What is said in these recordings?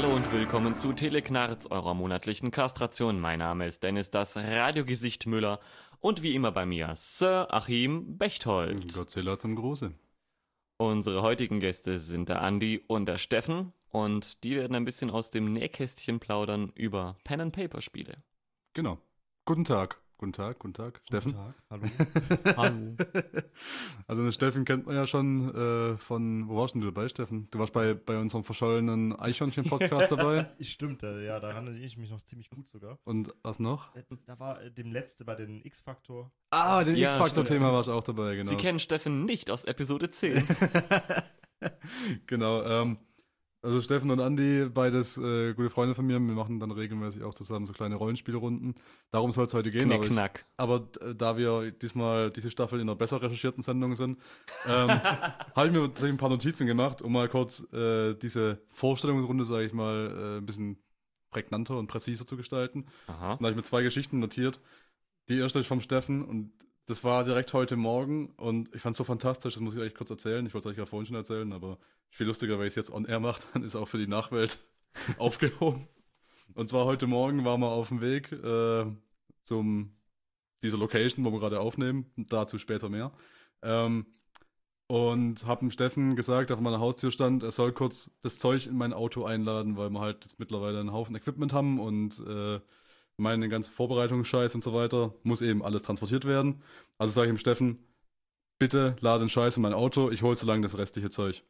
Hallo und willkommen zu Teleknarz, eurer monatlichen Kastration. Mein Name ist Dennis, das Radiogesicht Müller und wie immer bei mir Sir Achim Bechtold. Godzilla zum Gruße. Unsere heutigen Gäste sind der Andi und der Steffen und die werden ein bisschen aus dem Nähkästchen plaudern über Pen-and-Paper-Spiele. Genau. Guten Tag. Guten Tag, guten Tag. Steffen. Tag, hallo. Hallo. Also den Steffen kennt man ja schon äh, von, wo warst denn du dabei, Steffen? Du warst bei, bei unserem verschollenen Eichhörnchen-Podcast dabei. Stimmt, äh, ja, da erinnere ich mich noch ziemlich gut sogar. Und was noch? Äh, Da war äh, dem letzte bei den X-Faktor. Ah, dem Ja, X-Factor-Thema warst du auch dabei, genau. Sie kennen Steffen nicht aus Episode 10. genau. Ähm, also Steffen und Andi, beides äh, gute Freunde von mir. Wir machen dann regelmäßig auch zusammen so kleine Rollenspielrunden. Darum soll es heute gehen. aber ich-. Aber äh, da wir diesmal diese Staffel in einer besser recherchierten Sendung sind, ähm, habe ich mir tatsächlich ein paar Notizen gemacht, um mal kurz äh, diese Vorstellungsrunde, sage ich mal, äh, ein bisschen prägnanter und präziser zu gestalten. Aha. Und da habe ich mir zwei Geschichten notiert. Die erste ist vom Steffen und das war direkt heute Morgen und ich fand es so fantastisch, das muss ich euch kurz erzählen. Ich wollte es euch ja vorhin schon erzählen, aber viel lustiger, weil ich es jetzt on air mache, dann ist auch für die Nachwelt aufgehoben. Und zwar heute Morgen waren wir auf dem Weg äh, zum dieser Location, wo wir gerade aufnehmen, dazu später mehr. Ähm, und habe dem Steffen gesagt, der vor meiner Haustür stand, er soll kurz das Zeug in mein Auto einladen, weil wir halt jetzt mittlerweile einen Haufen Equipment haben und äh, meine ganze Vorbereitungsscheiß und so weiter muss eben alles transportiert werden. Also sage ich dem Steffen, bitte lade den Scheiß in mein Auto, ich hole so lange das restliche Zeug.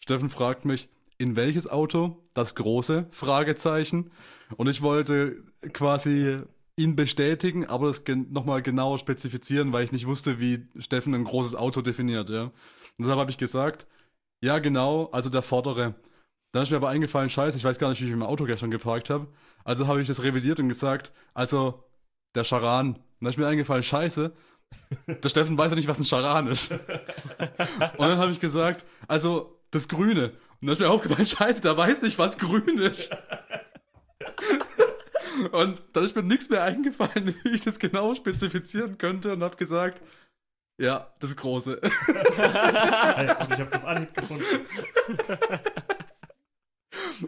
Steffen fragt mich, in welches Auto? Das große? Fragezeichen. Und ich wollte quasi ihn bestätigen, aber das nochmal genauer spezifizieren, weil ich nicht wusste, wie Steffen ein großes Auto definiert, ja. Und deshalb habe ich gesagt, ja genau, also der vordere. Dann ist mir aber eingefallen, scheiße, ich weiß gar nicht, wie ich mein Auto gestern geparkt habe. Also habe ich das revidiert und gesagt, also der Charan. Und dann ist mir eingefallen, scheiße, der Steffen weiß ja nicht, was ein Charan ist. Und dann habe ich gesagt, also das Grüne. Und dann ist mir aufgefallen, scheiße, der weiß nicht, was grün ist. Und dann ist mir nichts mehr eingefallen, wie ich das genau spezifizieren könnte und habe gesagt, ja, das Große. Und ich hab's auf Anhieb gefunden.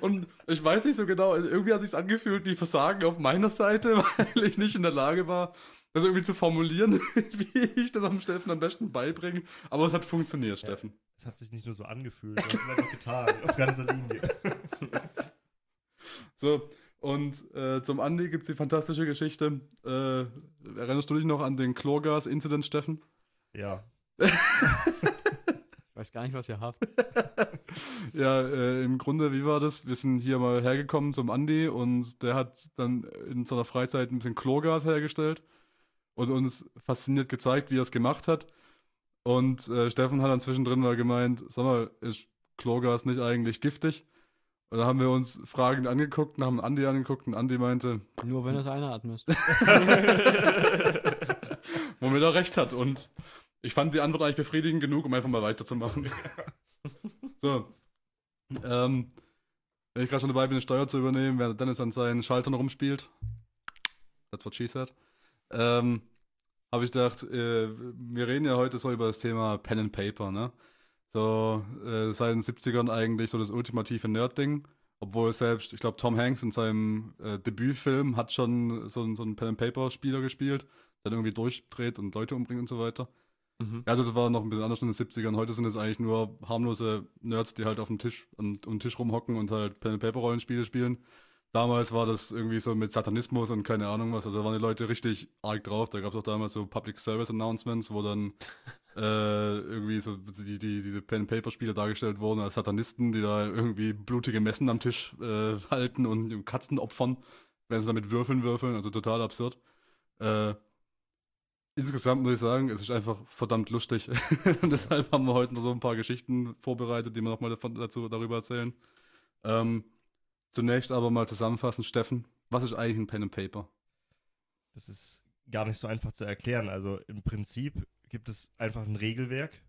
Und ich weiß nicht so genau, also irgendwie hat sich angefühlt wie Versagen auf meiner Seite, weil ich nicht in der Lage war, das irgendwie zu formulieren, wie ich das am Steffen am besten beibringe. Aber es hat funktioniert, Steffen. Es hat sich nicht nur so angefühlt, es einfach getan. Auf ganzer Linie. So, und äh, zum Andi gibt es die fantastische Geschichte. Äh, erinnerst du dich noch an den Chlorgas-Incident, Steffen? Ja. Weiß gar nicht, was ihr habt. Ja, äh, im Grunde, wie war das? Wir sind hier mal hergekommen zum Andi und der hat dann in seiner Freizeit ein bisschen Chlorgas hergestellt und uns fasziniert gezeigt, wie er es gemacht hat. Und äh, Steffen hat dann zwischendrin mal gemeint, sag mal, ist Chlorgas nicht eigentlich giftig? Und da haben wir uns fragend angeguckt und haben Andi angeguckt und Andi meinte, Nur wenn es einatmen müsst. womit er recht hat. Und ich fand die Antwort eigentlich befriedigend genug, um einfach mal weiterzumachen. so. Ähm, wenn ich gerade schon dabei bin, eine Steuer zu übernehmen, während Dennis an seinen Schaltern rumspielt. That's what she said. Ähm, habe ich gedacht, äh, wir reden ja heute so über das Thema Pen and Paper, ne? So, äh, seit den 70ern eigentlich so das ultimative Nerd-Ding. Obwohl selbst, ich glaube, Tom Hanks in seinem äh, Debütfilm hat schon so, einen- so einen Pen-and-Paper-Spieler gespielt, der dann irgendwie durchdreht und Leute umbringt und so weiter. Mhm. Also das war noch ein bisschen anders in den 70ern. Heute sind es eigentlich nur harmlose Nerds, die halt auf dem Tisch, um, um den Tisch rumhocken und halt Pen-and-Paper-Rollenspiele spielen. Damals war das irgendwie so mit Satanismus und keine Ahnung was. Also da waren die Leute richtig arg drauf. Da gab es auch damals so Public Service Announcements, wo dann äh, irgendwie so die, die, diese Pen-and-Paper-Spiele dargestellt wurden als Satanisten, die da irgendwie blutige Messen am Tisch äh, halten und Katzen opfern, wenn sie damit Würfeln würfeln. Also total absurd. Äh, insgesamt muss ich sagen, es ist einfach verdammt lustig. und deshalb haben wir heute noch so ein paar Geschichten vorbereitet, die wir nochmal dazu darüber erzählen. Ähm, zunächst aber mal zusammenfassen, Steffen, was ist eigentlich ein Pen and Paper? Das ist gar nicht so einfach zu erklären. Also im Prinzip gibt es einfach ein Regelwerk,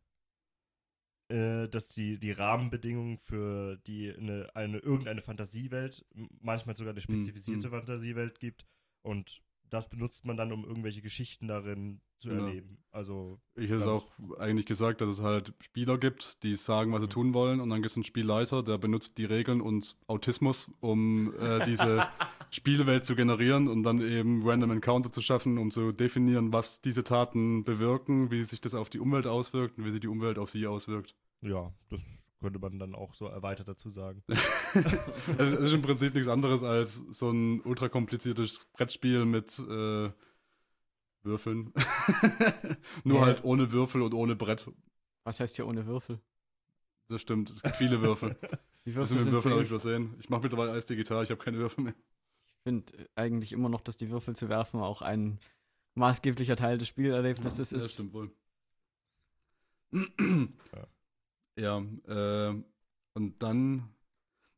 äh, das die, die Rahmenbedingungen für die eine, eine irgendeine Fantasiewelt, manchmal sogar eine spezifizierte hm. Fantasiewelt gibt. Und das benutzt man dann, um irgendwelche Geschichten darin zu Genau. erleben. Also, Ich hätte auch eigentlich gesagt, dass es halt Spieler gibt, die sagen, was sie tun wollen, und dann gibt es einen Spielleiter, der benutzt die Regeln und Autismus, um äh, diese Spielwelt zu generieren und dann eben Random Encounter zu schaffen, um zu definieren, was diese Taten bewirken, wie sich das auf die Umwelt auswirkt und wie sich die Umwelt auf sie auswirkt. ja, das könnte man dann auch so erweitert dazu sagen. Also, es ist im Prinzip nichts anderes als so ein ultra kompliziertes Brettspiel mit äh, Würfeln. Nur Ja. halt ohne Würfel und ohne Brett. Was heißt hier ohne Würfel? Das stimmt, es gibt viele Würfel. Die Das Würfel mit den sind Würfeln habe ich übersehen. Ich mache mittlerweile alles digital, ich habe keine Würfel mehr. Ich finde eigentlich immer noch, dass die Würfel zu werfen auch ein maßgeblicher Teil des Spielerlebnisses ja, ist. stimmt wohl. ja, äh, und dann.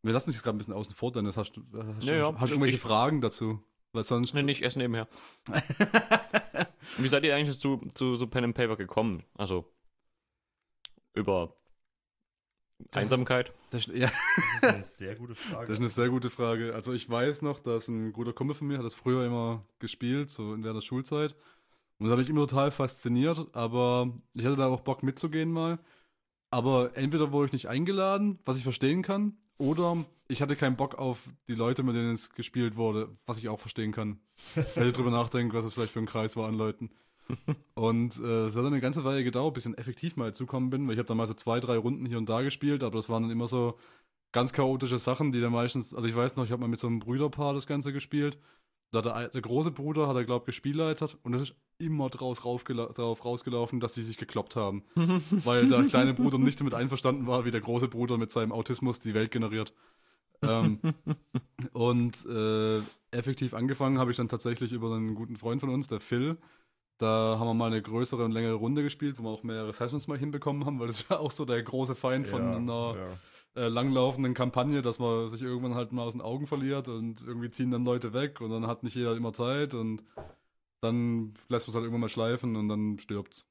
Wir lassen uns jetzt gerade ein bisschen außen vor, Dennis. Hast du, hast, Ja, du, ja, hast du irgendwelche ich- Fragen dazu? Weil sonst. Nee, nicht erst nebenher. Wie seid ihr eigentlich zu, zu so Pen and Paper gekommen? Also über Einsamkeit? Das, ja, Das ist eine sehr gute Frage. das ist eine sehr gute Frage. Also ich weiß noch, dass ein guter Kumpel von mir hat das früher immer gespielt, so in der Schulzeit. Und das habe ich immer total fasziniert, aber ich hatte da auch Bock mitzugehen mal. Aber entweder wurde ich nicht eingeladen, was ich verstehen kann, oder ich hatte keinen Bock auf die Leute, mit denen es gespielt wurde, was ich auch verstehen kann. Wenn ich drüber nachdenke, was es vielleicht für ein Kreis war an Leuten. Und äh, es hat dann eine ganze Weile gedauert, bis ich dann effektiv mal zukommen bin, weil ich habe dann mal so zwei, drei Runden hier und da gespielt, aber das waren dann immer so ganz chaotische Sachen, die dann meistens, also ich weiß noch, ich habe mal mit so einem Brüderpaar das Ganze gespielt. Da der, der große Bruder, hat er, glaube ich, gespielleitet und es ist immer draus darauf rausgelaufen, dass sie sich gekloppt haben. weil der kleine Bruder nicht damit einverstanden war, wie der große Bruder mit seinem Autismus die Welt generiert. ähm, und äh, effektiv angefangen habe ich dann tatsächlich über einen guten Freund von uns, der Phil. Da haben wir mal eine größere und längere Runde gespielt, wo wir auch mehrere Sessions mal hinbekommen haben, weil das ist ja auch so der große Feind von Ja, einer ja. Äh, langlaufenden Kampagne, dass man sich irgendwann halt mal aus den Augen verliert und irgendwie ziehen dann Leute weg und dann hat nicht jeder immer Zeit und dann lässt man es halt irgendwann mal schleifen und dann stirbt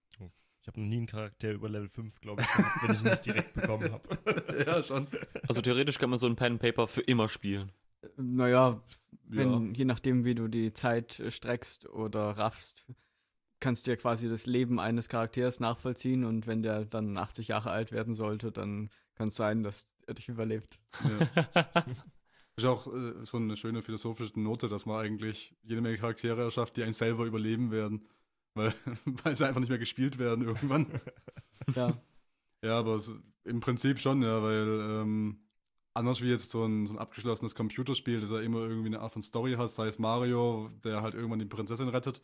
Ich habe noch nie einen Charakter über Level 5, glaube ich, gehabt, wenn ich ihn nicht direkt bekommen habe. ja, schon. Also theoretisch kann man so ein Pen Paper für immer spielen. Naja, Ja. wenn, je nachdem, wie du die Zeit äh, streckst oder raffst, kannst du ja quasi das Leben eines Charakters nachvollziehen und wenn der dann 80 Jahre alt werden sollte, dann kann es sein, dass er dich überlebt. Ja. Ist auch äh, so eine schöne philosophische Note, dass man eigentlich jede Menge Charaktere erschafft, die einen selber überleben werden. Weil, weil sie einfach nicht mehr gespielt werden irgendwann. Ja, Ja, aber es, im Prinzip schon, ja, weil ähm, anders wie jetzt so ein, so ein abgeschlossenes Computerspiel, das ja immer irgendwie eine Art von Story hat, sei es Mario, der halt irgendwann die Prinzessin rettet,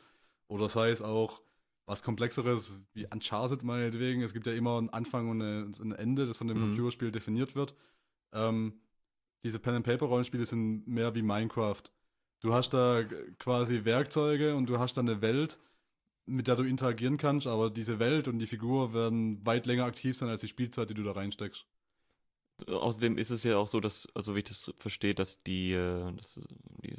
oder sei es auch was Komplexeres wie Uncharted meinetwegen. Es gibt ja immer einen Anfang und eine, ein Ende, das von dem Mhm. Computerspiel definiert wird. Ähm, diese Pen-and-Paper-Rollenspiele sind mehr wie Minecraft. Du hast da quasi Werkzeuge und du hast da eine Welt, mit der du interagieren kannst, aber diese Welt und die Figur werden weit länger aktiv sein als die Spielzeit, die du da reinsteckst. Außerdem ist es ja auch so, dass, also wie ich das verstehe, dass die, äh, dass die,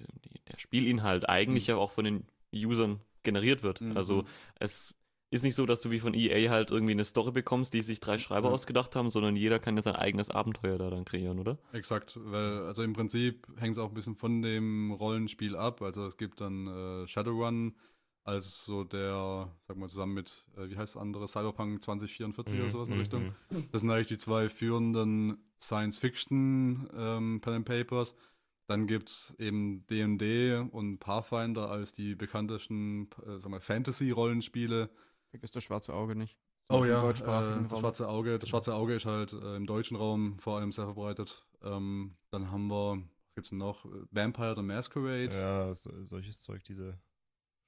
der Spielinhalt eigentlich ja auch von den Usern generiert wird. Mhm. Also es ist nicht so, dass du wie von EA halt irgendwie eine Story bekommst, die sich drei Schreiber Ja. ausgedacht haben, sondern jeder kann ja sein eigenes Abenteuer da dann kreieren, oder? Exakt, weil also im Prinzip hängt es auch ein bisschen von dem Rollenspiel ab. Also es gibt dann äh, Shadowrun als so der, sag mal zusammen mit, äh, wie heißt das andere, Cyberpunk 2044 oder sowas in der Richtung. Mhm. Das sind eigentlich die zwei führenden Science-Fiction ähm, Pen and Papers. Dann gibt es eben D&D und Pathfinder als die bekanntesten äh, sag mal, Fantasy-Rollenspiele. vergiss das schwarze Auge nicht. Oh Im ja, äh, das schwarze Auge. Das schwarze Auge ist halt äh, im deutschen Raum vor allem sehr verbreitet. Ähm, dann haben wir, was gibt's denn noch? Vampire the Masquerade. Ja, so, solches Zeug, diese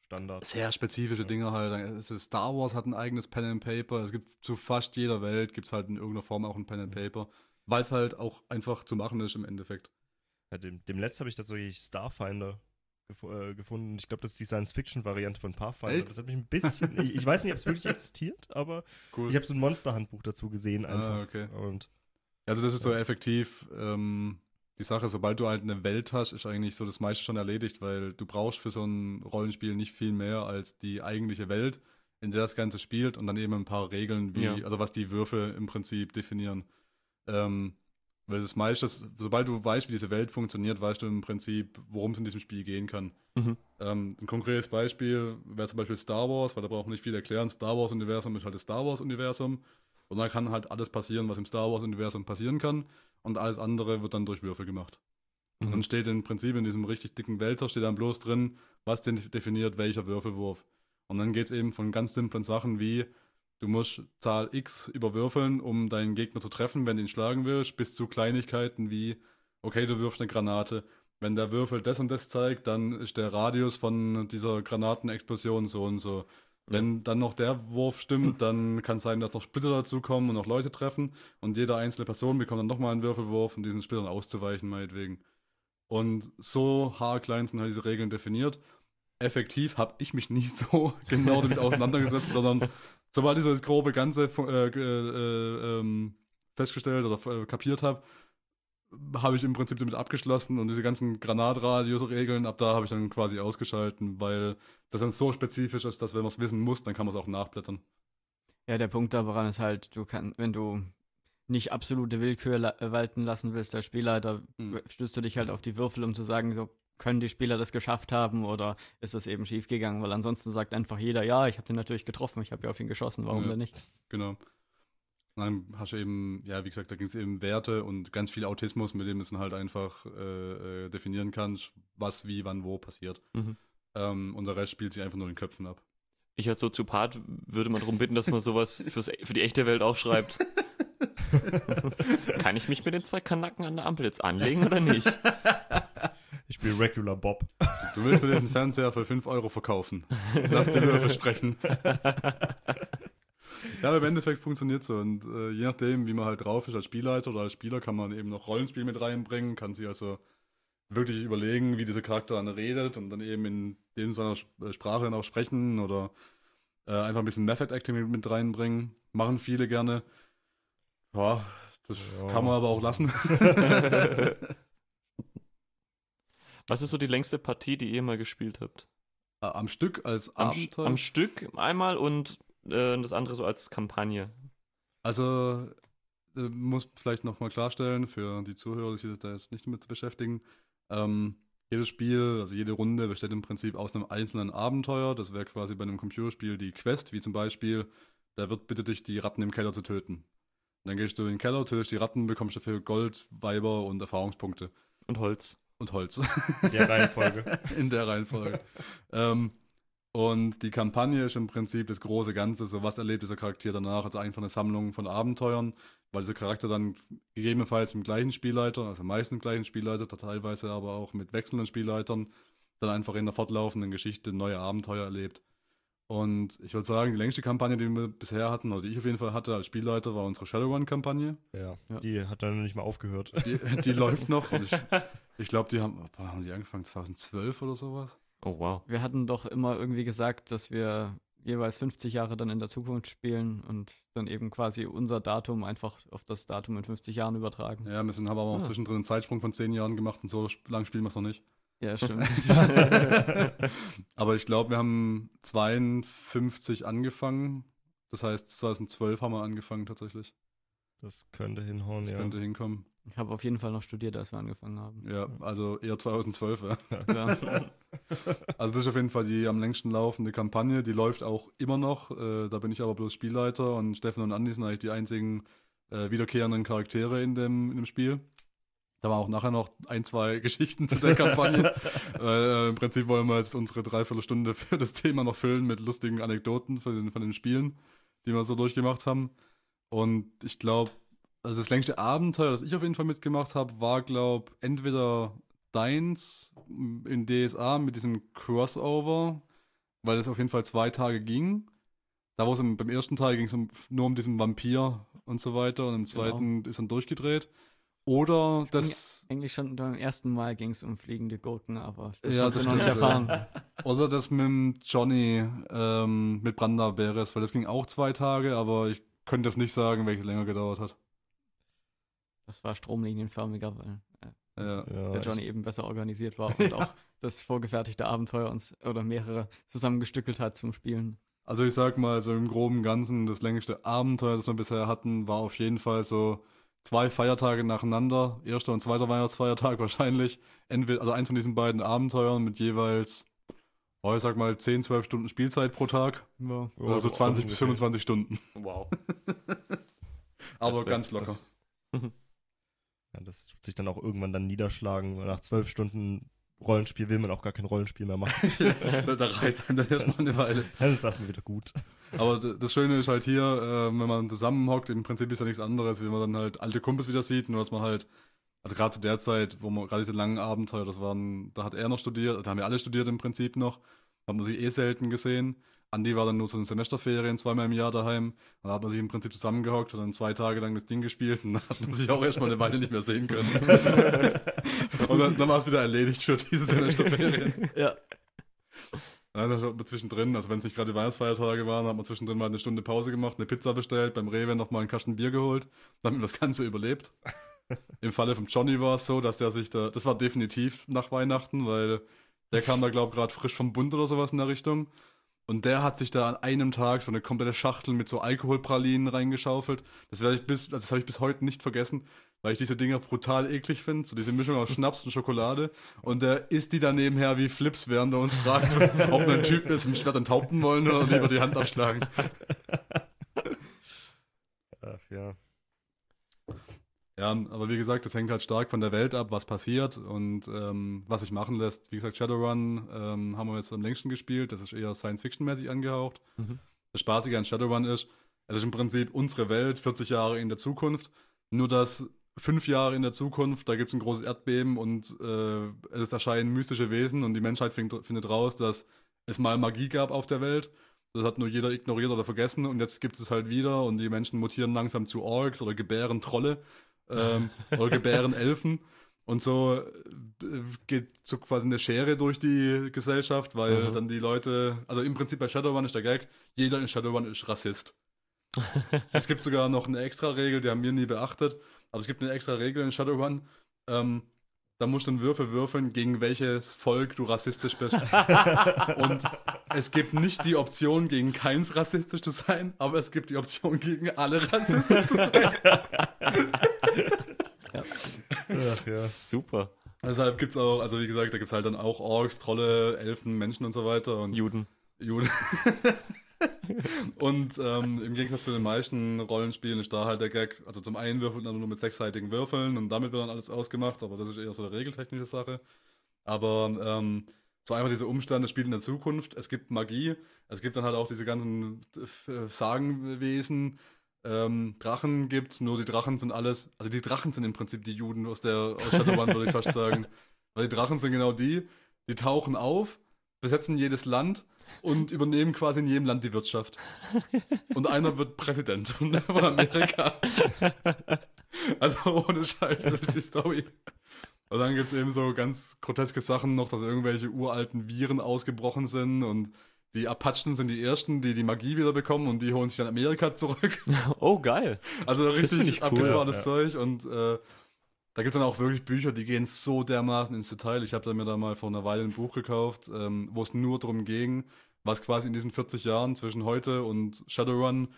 Standards. Sehr spezifische Dinge halt. Star Wars hat ein eigenes Pen and Paper. Es gibt zu fast jeder Welt gibt es halt in irgendeiner Form auch ein Pen and Paper, weil es halt auch einfach zu machen ist im Endeffekt. Ja, dem, dem letzten habe ich tatsächlich Starfinder gef äh, gefunden. Ich glaube, das ist die Science-Fiction-Variante von Pathfinder. Echt? Das hat mich ein bisschen. ich, ich weiß nicht, ob es wirklich existiert, aber Cool. ich habe so ein Monster-Handbuch dazu gesehen einfach. ah, okay. Und Also das ist so effektiv ähm, die Sache, sobald du halt eine Welt hast, ist eigentlich so das meiste schon erledigt, weil du brauchst für so ein Rollenspiel nicht viel mehr als die eigentliche Welt, in der das Ganze spielt und dann eben ein paar Regeln, wie, Ja. also was die Würfe im Prinzip definieren. Ähm, Weil das meiste, sobald du weißt, wie diese Welt funktioniert, weißt du im Prinzip, worum es in diesem Spiel gehen kann. Mhm. Ähm, ein konkretes Beispiel wäre zum Beispiel Star Wars, weil da braucht man nicht viel erklären. Star Wars-Universum ist halt das Star Wars-Universum. Und da kann halt alles passieren, was im Star Wars-Universum passieren kann. Und alles andere wird dann durch Würfel gemacht. Und dann Mhm. steht im Prinzip in diesem richtig dicken Wälzer, steht dann bloß drin, was denn definiert welcher Würfelwurf. Und dann geht es eben von ganz simplen Sachen wie, du musst Zahl X überwürfeln, um deinen Gegner zu treffen, wenn du ihn schlagen willst, bis zu Kleinigkeiten wie, okay, du wirfst eine Granate. Wenn der Würfel das und das zeigt, dann ist der Radius von dieser Granatenexplosion so und so. Wenn dann noch der Wurf stimmt, dann kann es sein, dass noch Splitter dazukommen und noch Leute treffen und jede einzelne Person bekommt dann nochmal einen Würfelwurf, um diesen Splittern auszuweichen, meinetwegen. Und so haarklein sind halt diese Regeln definiert. Effektiv habe ich mich nie so genau damit auseinandergesetzt, sondern sobald ich so das grobe Ganze äh, äh, ähm, festgestellt oder äh, kapiert habe, habe ich im Prinzip damit abgeschlossen und diese ganzen Granatradius-Regeln, ab da habe ich dann quasi ausgeschalten, weil das dann so spezifisch ist, dass wenn man es wissen muss, dann kann man es auch nachblättern. Ja, der Punkt daran ist halt, du kannst, wenn du nicht absolute Willkür la- walten lassen willst als Spielleiter, Hm. stößt du dich halt auf die Würfel, um zu sagen, so können die Spieler das geschafft haben oder ist das eben schief gegangen, weil ansonsten sagt einfach jeder, ja, ich habe den natürlich getroffen, ich habe ja auf ihn geschossen, warum Ja. denn nicht? Genau. Und dann hast du eben, ja, wie gesagt, da ging es eben Werte und ganz viel Autismus, mit dem du es dann halt einfach äh, äh, definieren kannst, was, wie, wann, wo passiert. Mhm. Ähm, und der Rest spielt sich einfach nur in den Köpfen ab. Ich als Soziopath würde mal darum bitten, dass man sowas fürs, für die echte Welt auch schreibt. Kann ich mich mit den zwei Kanacken an der Ampel jetzt anlegen oder nicht? Ich spiele Regular Bob. Du willst mir diesen Fernseher für 5 Euro verkaufen. Lass die Würfel sprechen. Ja, aber im Endeffekt funktioniert so. Und äh, je nachdem, wie man halt drauf ist als Spielleiter oder als Spieler, kann man eben noch Rollenspiel mit reinbringen, kann sich also wirklich überlegen, wie dieser Charakter dann redet und dann eben in dem seiner äh, Sprache dann auch sprechen oder äh, einfach ein bisschen Method Acting mit, mit reinbringen. Machen viele gerne. Ja, das Ja. kann man aber auch lassen. Was ist so die längste Partie, die ihr mal gespielt habt? Äh, Am Stück als Am, Abenteuer. am Stück einmal und äh, das andere so als Kampagne. Also, äh, muss vielleicht nochmal klarstellen, für die Zuhörer, die sich da jetzt nicht zu beschäftigen. Ähm, jedes Spiel, also jede Runde besteht im Prinzip aus einem einzelnen Abenteuer. Das wäre quasi bei einem Computerspiel die Quest, wie zum Beispiel, da wird bitte dich die Ratten im Keller zu töten. Und dann gehst du in den Keller, tötest die Ratten, bekommst dafür Gold, Weiber und Erfahrungspunkte. Und Holz. Und Holz. Der Reihenfolge. in der Reihenfolge. ähm, und die Kampagne ist im Prinzip das große Ganze, so was erlebt dieser Charakter danach, also einfach eine Sammlung von Abenteuern, weil dieser Charakter dann gegebenenfalls mit dem gleichen Spielleiter, also meistens mit dem gleichen Spielleiter, teilweise aber auch mit wechselnden Spielleitern, dann einfach in der fortlaufenden Geschichte neue Abenteuer erlebt. Und ich würde sagen, die längste Kampagne, die wir bisher hatten, oder die ich auf jeden Fall hatte als Spielleiter, war unsere Shadowrun-Kampagne. Ja, Ja. die hat dann nicht mal aufgehört. Die, die läuft noch. Und ich ich glaube, die haben, boah, haben die angefangen 2012 oder sowas. Oh, wow. Wir hatten doch immer irgendwie gesagt, dass wir jeweils 50 Jahre dann in der Zukunft spielen und dann eben quasi unser Datum einfach auf das Datum in 50 Jahren übertragen. Ja, wir sind, haben aber auch Ah. zwischendrin einen Zeitsprung von zehn Jahren gemacht und so lang spielen wir es noch nicht. Ja, stimmt. Aber ich glaube, wir haben 52 angefangen. Das heißt, 2012 haben wir angefangen tatsächlich. Das könnte hinhauen, Das ja. könnte hinkommen. ich habe auf jeden Fall noch studiert, als wir angefangen haben. Ja, also eher 2012. Ja. Ja. Also das ist auf jeden Fall die am längsten laufende Kampagne. Die läuft auch immer noch. Äh, da bin ich aber bloß Spielleiter und Steffen und Andi sind eigentlich die einzigen äh, wiederkehrenden Charaktere in dem, in dem Spiel. Da war auch nachher noch ein, zwei Geschichten zu der Kampagne. äh, Im Prinzip wollen wir jetzt unsere Dreiviertelstunde für das Thema noch füllen mit lustigen Anekdoten von den, von den Spielen, die wir so durchgemacht haben. Und ich glaube, also das längste Abenteuer, das ich auf jeden Fall mitgemacht habe, war, glaube entweder deins in DSA mit diesem Crossover, weil es auf jeden Fall zwei Tage ging. Da wo es im, beim ersten Teil ging es um, nur um diesen Vampir und so weiter und im zweiten ist dann durchgedreht. Oder Es ging das, Eigentlich schon beim ersten Mal ging es um fliegende Gurken, aber das Ja, das wir noch nicht erfahren. oder das mit dem Johnny ähm, mit Branda Beres, weil das ging auch zwei Tage, aber ich könnte das nicht sagen, welches länger gedauert hat. Das war stromlinienförmiger, weil äh, Ja. Ja, der Johnny eben besser organisiert war und auch das vorgefertigte Abenteuer uns oder mehrere zusammengestückelt hat zum Spielen. Also ich sag mal, so im groben Ganzen, das längste Abenteuer, das wir bisher hatten, war auf jeden Fall so zwei Feiertage nacheinander, erster und zweiter Weihnachtsfeiertag wahrscheinlich, entweder, also eins von diesen beiden Abenteuern mit jeweils, oh, ich sag mal 10, 12 Stunden Spielzeit pro Tag, Ja. Ja, also so 20 bis ungefähr. 25 Stunden, Wow. aber Respekt, ganz locker. Das, ja, das tut sich dann auch irgendwann dann niederschlagen. Nach zwölf Stunden Rollenspiel will man auch gar kein Rollenspiel mehr machen. da, da reißt einem dann erstmal eine Weile. Dann ist das mir wieder gut. Aber das Schöne ist halt hier, äh, wenn man zusammenhockt, im Prinzip ist ja nichts anderes, wie man dann halt alte Kumpels wieder sieht, nur dass man halt, also gerade zu der Zeit, wo man gerade diese langen Abenteuer, das waren, da hat er noch studiert, da haben wir alle studiert im Prinzip noch, hat man sich eh selten gesehen. Andi war dann nur zu den Semesterferien zweimal im Jahr daheim. Da hat man sich im Prinzip zusammengehockt und dann zwei Tage lang das Ding gespielt und dann hat man sich auch erstmal eine Weile nicht mehr sehen können. und dann, dann war es wieder erledigt für diese Semesterferien. Ja. Das hat man zwischendrin, also wenn es nicht gerade Weihnachtsfeiertage waren, hat man zwischendrin mal eine Stunde Pause gemacht, eine Pizza bestellt, beim Rewe nochmal einen Kasten Bier geholt, dann haben wir das Ganze überlebt. Im Falle von Johnny war es so, dass der sich da, das war definitiv nach Weihnachten, weil der kam da, glaube ich, gerade frisch vom Bund oder sowas in der Richtung. Und der hat sich da an einem Tag so eine komplette Schachtel mit so Alkoholpralinen reingeschaufelt. Das werde ich bis, also das habe ich bis heute nicht vergessen, weil ich diese Dinger brutal eklig finde. So diese Mischung aus Schnaps und Schokolade. Und der isst die dann nebenher wie Flips, während er uns fragt, ob ein Typ ist, mich dann taupten wollen oder lieber die Hand abschlagen. Ach ja. Ja, aber wie gesagt, das hängt halt stark von der Welt ab, was passiert und ähm, was sich machen lässt. Wie gesagt, Shadowrun ähm, haben wir jetzt am längsten gespielt. Das ist eher Science-Fiction-mäßig angehaucht. Mhm. Das Spaßige an Shadowrun ist, es ist im Prinzip unsere Welt 40 Jahre in der Zukunft. Nur dass fünf Jahre in der Zukunft, da gibt es ein großes Erdbeben und äh, es erscheinen mystische Wesen und die Menschheit findet, findet raus, dass es mal Magie gab auf der Welt. Das hat nur jeder ignoriert oder vergessen und jetzt gibt es halt wieder und die Menschen mutieren langsam zu Orks oder gebären Trolle ähm, oder gebären Elfen. Und so äh, geht so quasi eine Schere durch die Gesellschaft, weil Mhm. dann die Leute, also im Prinzip bei Shadowrun ist der Gag, jeder in Shadowrun ist Rassist. es gibt sogar noch eine extra Regel, die haben wir nie beachtet, aber es gibt eine extra Regel in Shadowrun. Ähm, da musst du einen Würfel würfeln, gegen welches Volk du rassistisch bist. Und es gibt nicht die Option, gegen keins rassistisch zu sein, aber es gibt die Option, gegen alle rassistisch zu sein. Ach ja. Super. Deshalb gibt es auch, also wie gesagt, da gibt es halt dann auch Orks, Trolle, Elfen, Menschen und so weiter. Und Juden. Juden. und ähm, im Gegensatz zu den meisten Rollenspielen ist da halt der Gag, also zum einen würfelt man nur mit sechsseitigen Würfeln und damit wird dann alles ausgemacht, aber das ist eher so eine regeltechnische Sache. Aber ähm, so einfach diese Umstände spielt in der Zukunft. Es gibt Magie, es gibt dann halt auch diese ganzen äh, Sagenwesen. Ähm, Drachen gibt's, nur die Drachen sind alles, also die Drachen sind im Prinzip die Juden aus der aus Shadowrun, würde ich fast sagen. Weil die Drachen sind genau die, die tauchen auf, besetzen jedes Land und übernehmen quasi in jedem Land die Wirtschaft. Und einer wird Präsident von Amerika. Also ohne Scheiß, das ist die Story. Und dann gibt es eben so ganz groteske Sachen noch, dass irgendwelche uralten Viren ausgebrochen sind und die Apachen sind die ersten, die die Magie wieder bekommen und die holen sich dann Amerika zurück. Oh, geil. Also richtig ich cool, abgefahrenes ja. Zeug und äh, da gibt es dann auch wirklich Bücher, die gehen so dermaßen ins Detail. Ich habe da mir da mal vor einer Weile ein Buch gekauft, ähm, wo es nur darum ging, was quasi in diesen 40 Jahren zwischen heute und Shadowrun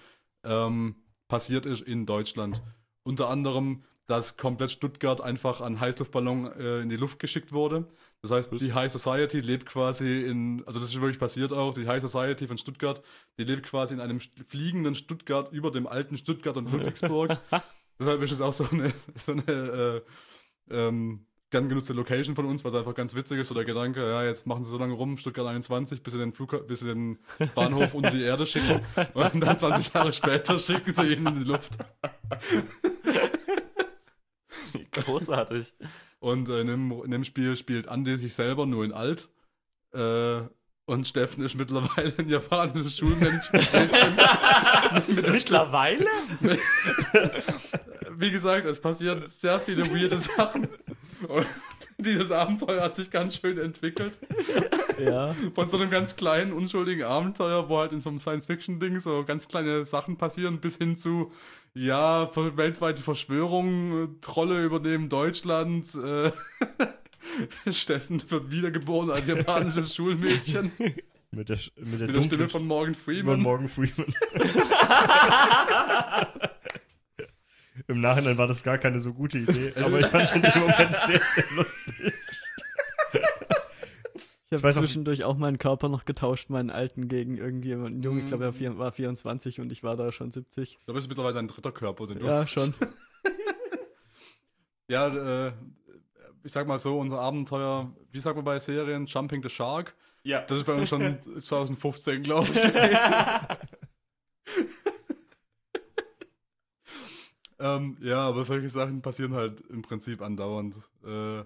ähm, passiert ist in Deutschland. Unter anderem, dass komplett Stuttgart einfach an Heißluftballon äh, in die Luft geschickt wurde. Das heißt, die High Society lebt quasi in, also das ist wirklich passiert auch, die High Society von Stuttgart, die lebt quasi in einem fliegenden Stuttgart über dem alten Stuttgart und Ludwigsburg. Deshalb ist es auch so eine, so eine äh, ähm, gern genutzte Location von uns, es einfach ganz witzig ist, so der Gedanke, ja, jetzt machen sie so lange rum, Stuttgart 21, bis sie den, Flugha bis sie den Bahnhof unter die Erde schicken und dann 20 Jahre später schicken sie ihn in die Luft. Großartig. Und äh, in, dem, in dem Spiel spielt Andi sich selber nur in alt. Äh, und Steffen ist mittlerweile ein japanisches Schulmädchen. Mittlerweile? Wie gesagt, es passieren sehr viele weirde Sachen. Und dieses Abenteuer hat sich ganz schön entwickelt. Ja. Von so einem ganz kleinen, unschuldigen Abenteuer, wo halt in so einem Science-Fiction-Ding so ganz kleine Sachen passieren, bis hin zu, ja, weltweite Verschwörung, äh, Trolle übernehmen Deutschland, äh, Steffen wird wiedergeboren als japanisches Schulmädchen Mit der, mit der, mit der Stimme von Morgan Freeman. Morgan Freeman. Im Nachhinein war das gar keine so gute Idee, aber ich fand es in dem Moment sehr, sehr lustig. Ich habe auch- zwischendurch auch meinen Körper noch getauscht, meinen alten gegen irgendjemanden jungen. Ich glaube, er vier- war 24 und ich war da schon 70. Da bist du mittlerweile dein dritter Körper, den du. Ja, schon. Ja, äh, ich sag mal so, unser Abenteuer, wie sagt man bei Serien, Jumping the Shark, Ja. das ist bei uns schon 2015, glaube ich, gewesen. Ähm, ja, aber solche Sachen passieren halt im Prinzip andauernd. Äh,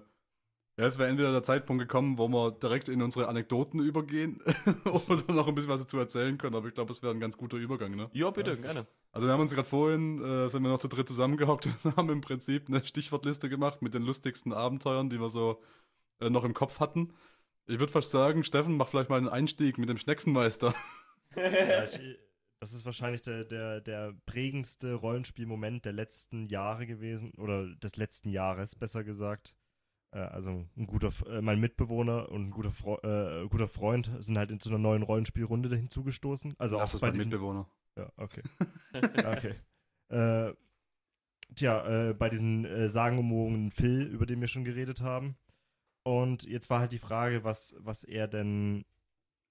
ja, es wäre entweder der Zeitpunkt gekommen, wo wir direkt in unsere Anekdoten übergehen oder noch ein bisschen was dazu erzählen können, aber ich glaube, es wäre ein ganz guter Übergang, ne? Ja, bitte, gerne. Also wir haben uns gerade vorhin, äh, sind wir noch zu dritt zusammengehockt und haben im Prinzip eine Stichwortliste gemacht mit den lustigsten Abenteuern, die wir so äh, noch im Kopf hatten. Ich würde fast sagen, Steffen, mach vielleicht mal einen Einstieg mit dem Schnecksenmeister. Ja, ich, das ist wahrscheinlich der, der, der prägendste Rollenspielmoment der letzten Jahre gewesen, oder des letzten Jahres, besser gesagt. Äh, also ein guter, äh, mein Mitbewohner und ein guter, Fro äh, guter Freund sind halt in so einer neuen Rollenspielrunde hinzugestoßen. Also Das auch bei mein diesem, Mitbewohner. Ja, okay. okay. Äh, tja, äh, bei diesen äh, sagenumwogenen Phil, über den wir schon geredet haben. Und jetzt war halt die Frage, was, was er denn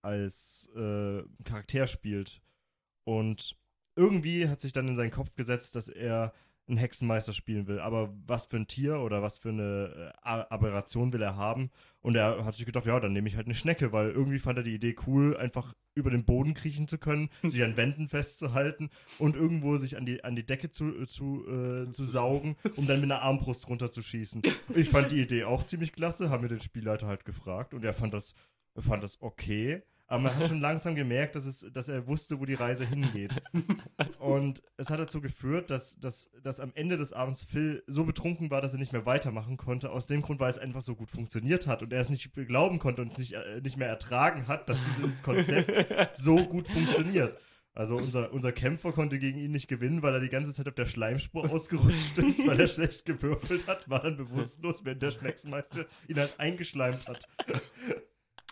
als äh, Charakter spielt. Und irgendwie hat sich dann in seinen Kopf gesetzt, dass er einen Hexenmeister spielen will. Aber was für ein Tier oder was für eine äh, Aberration will er haben? Und er hat sich gedacht, ja, dann nehme ich halt eine Schnecke, weil irgendwie fand er die Idee cool, einfach über den Boden kriechen zu können, sich an Wänden festzuhalten und irgendwo sich an die, an die Decke zu, zu, äh, zu saugen, um dann mit einer Armbrust runterzuschießen. Ich fand die Idee auch ziemlich klasse, haben wir den Spielleiter halt gefragt und er fand das, er fand das okay. Aber man hat schon langsam gemerkt, dass, es, dass er wusste, wo die Reise hingeht. Und es hat dazu geführt, dass, dass, dass am Ende des Abends Phil so betrunken war, dass er nicht mehr weitermachen konnte. Aus dem Grund, weil es einfach so gut funktioniert hat und er es nicht glauben konnte und nicht, äh, nicht mehr ertragen hat, dass dieses Konzept so gut funktioniert. Also unser, unser Kämpfer konnte gegen ihn nicht gewinnen, weil er die ganze Zeit auf der Schleimspur ausgerutscht ist, weil er schlecht gewürfelt hat, war dann bewusstlos, während der Schnecksmeister ihn halt eingeschleimt hat.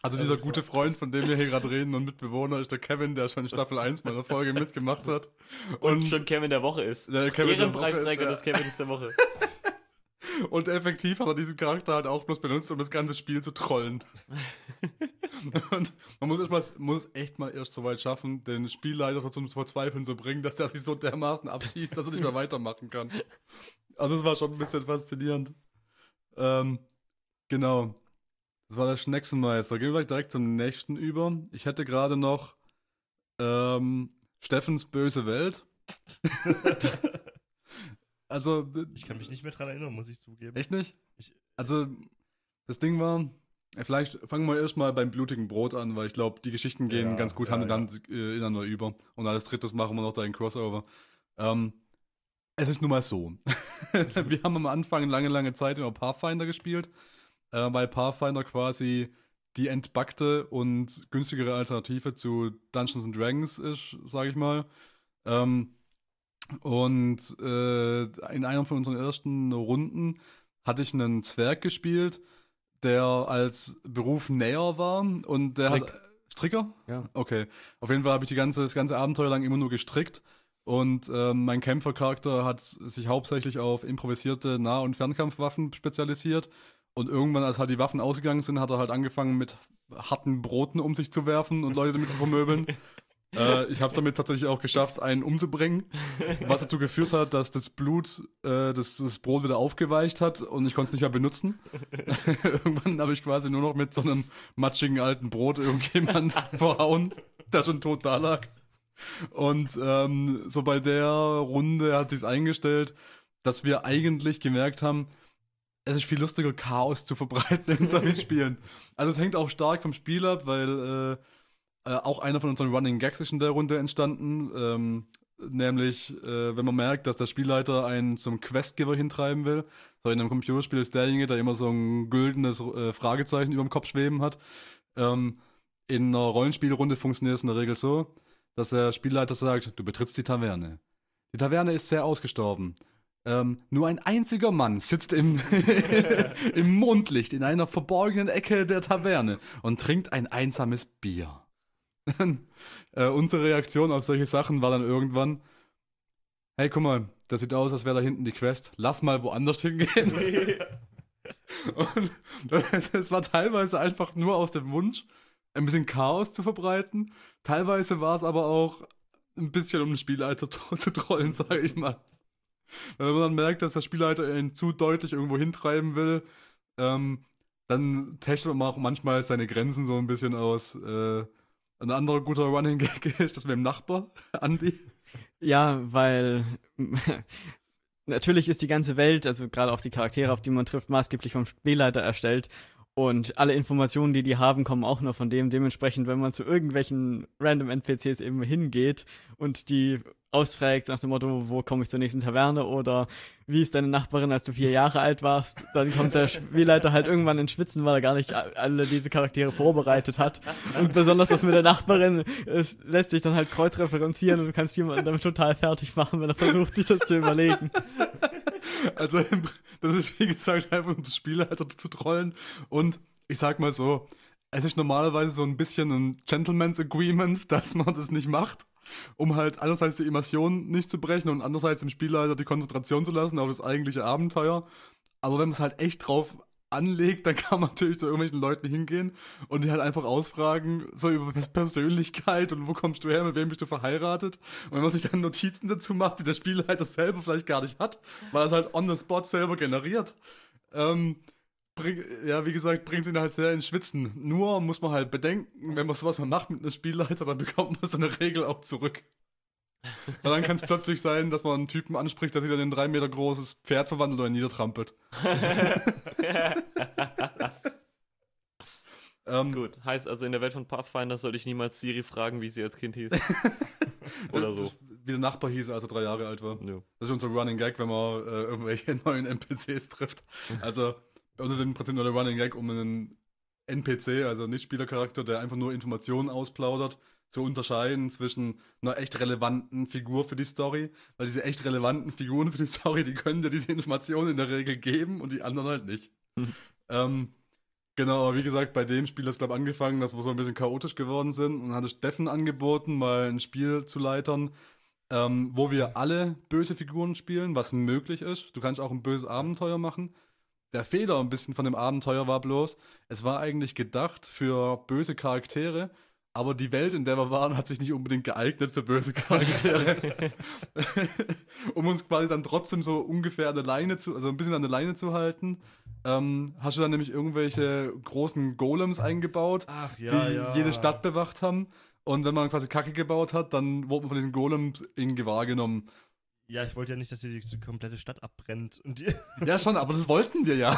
Also Ja, dieser gute Freund, von dem wir hier gerade reden und Mitbewohner ist der Kevin, der schon in Staffel 1 meiner Folge mitgemacht hat. Und schon Kevin der Woche ist. der Kevin Ehrenpreisträger ist, des Kevins der Woche. ja. Und effektiv hat er diesen Charakter halt auch bloß benutzt, um das ganze Spiel zu trollen. und man muss, erst mal, muss echt mal erst so weit schaffen, den Spielleiter so zum Verzweifeln zu bringen, dass der sich so dermaßen abschießt, dass er nicht mehr weitermachen kann. Also es war schon ein bisschen faszinierend. Ähm, genau. Das war der Schnecksenmeister. Gehen wir gleich direkt zum nächsten über. Ich hätte gerade noch ähm, Steffens böse Welt. also, Ich kann mich nicht mehr dran erinnern, muss ich zugeben. echt nicht? Ich- also, das Ding war, vielleicht fangen wir erstmal beim blutigen Brot an, weil ich glaube, die Geschichten gehen Ja, ganz gut ja, Hand in Hand äh, ineinander über. Und als drittes machen wir noch da ein Crossover. Ähm, es ist nun mal so. wir haben am Anfang lange, lange Zeit immer Pathfinder gespielt, äh, weil Pathfinder quasi die entbackte und günstigere Alternative zu Dungeons and Dragons ist, sage ich mal. Ähm, und äh, in einer von unseren ersten Runden hatte ich einen Zwerg gespielt, der als Beruf Näher war und der Strick. hat Stricker? Ja. Okay. Auf jeden Fall habe ich die ganze, das ganze Abenteuer lang immer nur gestrickt. Und ähm, mein Kämpfercharakter hat sich hauptsächlich auf improvisierte Nah- und Fernkampfwaffen spezialisiert. Und irgendwann, als halt die Waffen ausgegangen sind, hat er halt angefangen mit harten Broten um sich zu werfen und Leute damit zu vermöbeln. äh, ich habe es damit tatsächlich auch geschafft, einen umzubringen, was dazu geführt hat, dass das Blut äh, das, das Brot wieder aufgeweicht hat und ich konnte es nicht mehr benutzen. Irgendwann habe ich quasi nur noch mit so einem matschigen alten Brot irgendjemand verhauen, der schon tot da lag. Und ähm, so bei der Runde hat sich eingestellt, dass wir eigentlich gemerkt haben, es ist viel lustiger, Chaos zu verbreiten in solchen Spielen. Also es hängt auch stark vom Spiel ab, weil äh, äh, auch einer von unseren Running Gags ist in der Runde entstanden. Ähm, nämlich, äh, wenn man merkt, dass der Spielleiter einen zum Questgiver hintreiben will. So in einem Computerspiel ist derjenige, der immer so ein güldenes äh, Fragezeichen über dem Kopf schweben hat. Ähm, in einer Rollenspielrunde funktioniert es in der Regel so, dass der Spielleiter sagt, du betrittst die Taverne. Die Taverne ist sehr ausgestorben. Ähm, nur ein einziger Mann sitzt im, im Mondlicht in einer verborgenen Ecke der Taverne und trinkt ein einsames Bier. äh, unsere Reaktion auf solche Sachen war dann irgendwann, hey, guck mal, das sieht aus, als wäre da hinten die Quest. Lass mal woanders hingehen. Und es war teilweise einfach nur aus dem Wunsch, ein bisschen Chaos zu verbreiten. Teilweise war es aber auch ein bisschen, um den Spielleiter zu trollen, sage ich mal. Wenn man dann merkt, dass der Spielleiter ihn zu deutlich irgendwo hintreiben will, ähm, dann testet man auch manchmal seine Grenzen so ein bisschen aus. Äh, ein anderer guter Running Gag ist das mit dem Nachbar, Andy. Ja, weil natürlich ist die ganze Welt, also gerade auch die Charaktere, auf die man trifft, maßgeblich vom Spielleiter erstellt. Und alle Informationen, die die haben, kommen auch nur von dem. Dementsprechend, wenn man zu irgendwelchen random NPCs eben hingeht und die ausfragt nach dem Motto, wo komme ich zur nächsten Taverne oder wie ist deine Nachbarin, als du vier Jahre alt warst, dann kommt der Spielleiter halt irgendwann in Schwitzen, weil er gar nicht alle diese Charaktere vorbereitet hat. Und besonders das mit der Nachbarin, es lässt sich dann halt kreuzreferenzieren und du kannst jemanden damit total fertig machen, wenn er versucht, sich das zu überlegen. Also, das ist wie gesagt einfach um das Spielleiter zu trollen und ich sag mal so, es ist normalerweise so ein bisschen ein Gentleman's Agreement, dass man das nicht macht um halt einerseits die Immersion nicht zu brechen und andererseits dem Spielleiter die Konzentration zu lassen auf das eigentliche Abenteuer. Aber wenn man es halt echt drauf anlegt, dann kann man natürlich zu irgendwelchen Leuten hingehen und die halt einfach ausfragen, so über Persönlichkeit und wo kommst du her, mit wem bist du verheiratet. Und wenn man sich dann Notizen dazu macht, die der Spielleiter selber vielleicht gar nicht hat, weil er es halt on the spot selber generiert, ähm, bring, ja, wie gesagt, bringt ihn halt sehr ins Schwitzen. Nur muss man halt bedenken, wenn man sowas mal macht mit einem Spielleiter, dann bekommt man so eine Regel auch zurück. Weil dann kann es plötzlich sein, dass man einen Typen anspricht, der sich dann in ein drei Meter großes Pferd verwandelt oder niedertrampelt. ähm, Gut, heißt also in der Welt von Pathfinder sollte ich niemals Siri fragen, wie sie als Kind hieß. oder so. Wie der Nachbar hieß, als er drei Jahre alt war. Ja. Das ist unser Running Gag, wenn man äh, irgendwelche neuen NPCs trifft. Also bei uns ist im Prinzip nur der Running Gag, um einen NPC, also Nicht-Spielercharakter, der einfach nur Informationen ausplaudert, zu unterscheiden zwischen einer echt relevanten Figur für die Story. Weil diese echt relevanten Figuren für die Story, die können dir diese Informationen in der Regel geben und die anderen halt nicht. Mhm. Ähm, genau, aber wie gesagt, bei dem Spiel hat es, glaube ich, angefangen, dass wir so ein bisschen chaotisch geworden sind und hatte Steffen angeboten, mal ein Spiel zu leitern, ähm, wo wir alle böse Figuren spielen, was möglich ist. Du kannst auch ein böses Abenteuer machen der Fehler ein bisschen von dem Abenteuer war bloß, es war eigentlich gedacht für böse Charaktere, aber die Welt, in der wir waren, hat sich nicht unbedingt geeignet für böse Charaktere. um uns quasi dann trotzdem so ungefähr an der Leine zu, also ein bisschen an der Leine zu halten, ähm, hast du dann nämlich irgendwelche großen Golems eingebaut, Ach, ja, die ja. jede Stadt bewacht haben. Und wenn man quasi Kacke gebaut hat, dann wurde man von diesen Golems in Gewahr genommen. Ja, ich wollte ja nicht, dass die, die komplette Stadt abbrennt. Und ja, schon, aber das wollten wir ja.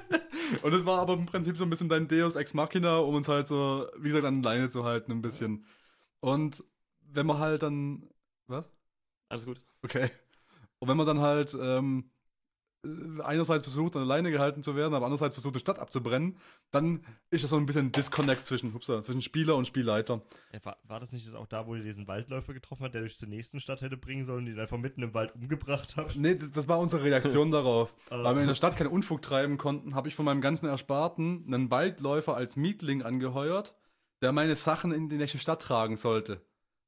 und das war aber im Prinzip so ein bisschen dein Deus Ex Machina, um uns halt so, wie gesagt, an Leine zu halten, ein bisschen. Und wenn man halt dann. Was? Alles gut. Okay. Und wenn man dann halt ähm, äh, einerseits versucht, an der Leine gehalten zu werden, aber andererseits versucht, eine Stadt abzubrennen, dann ist das so ein bisschen Disconnect zwischen, upsa, zwischen Spieler und Spielleiter. Ja, war, war, das nicht auch da, wo ihr diesen Waldläufer getroffen hat, der euch zur nächsten Stadt hätte bringen sollen, die dann einfach mitten im Wald umgebracht habt? Nee, das, das war unsere Reaktion darauf. Ah. Weil wir in der Stadt keinen Unfug treiben konnten, habe ich von meinem ganzen Ersparten einen Waldläufer als Mietling angeheuert, der meine Sachen in die nächste Stadt tragen sollte.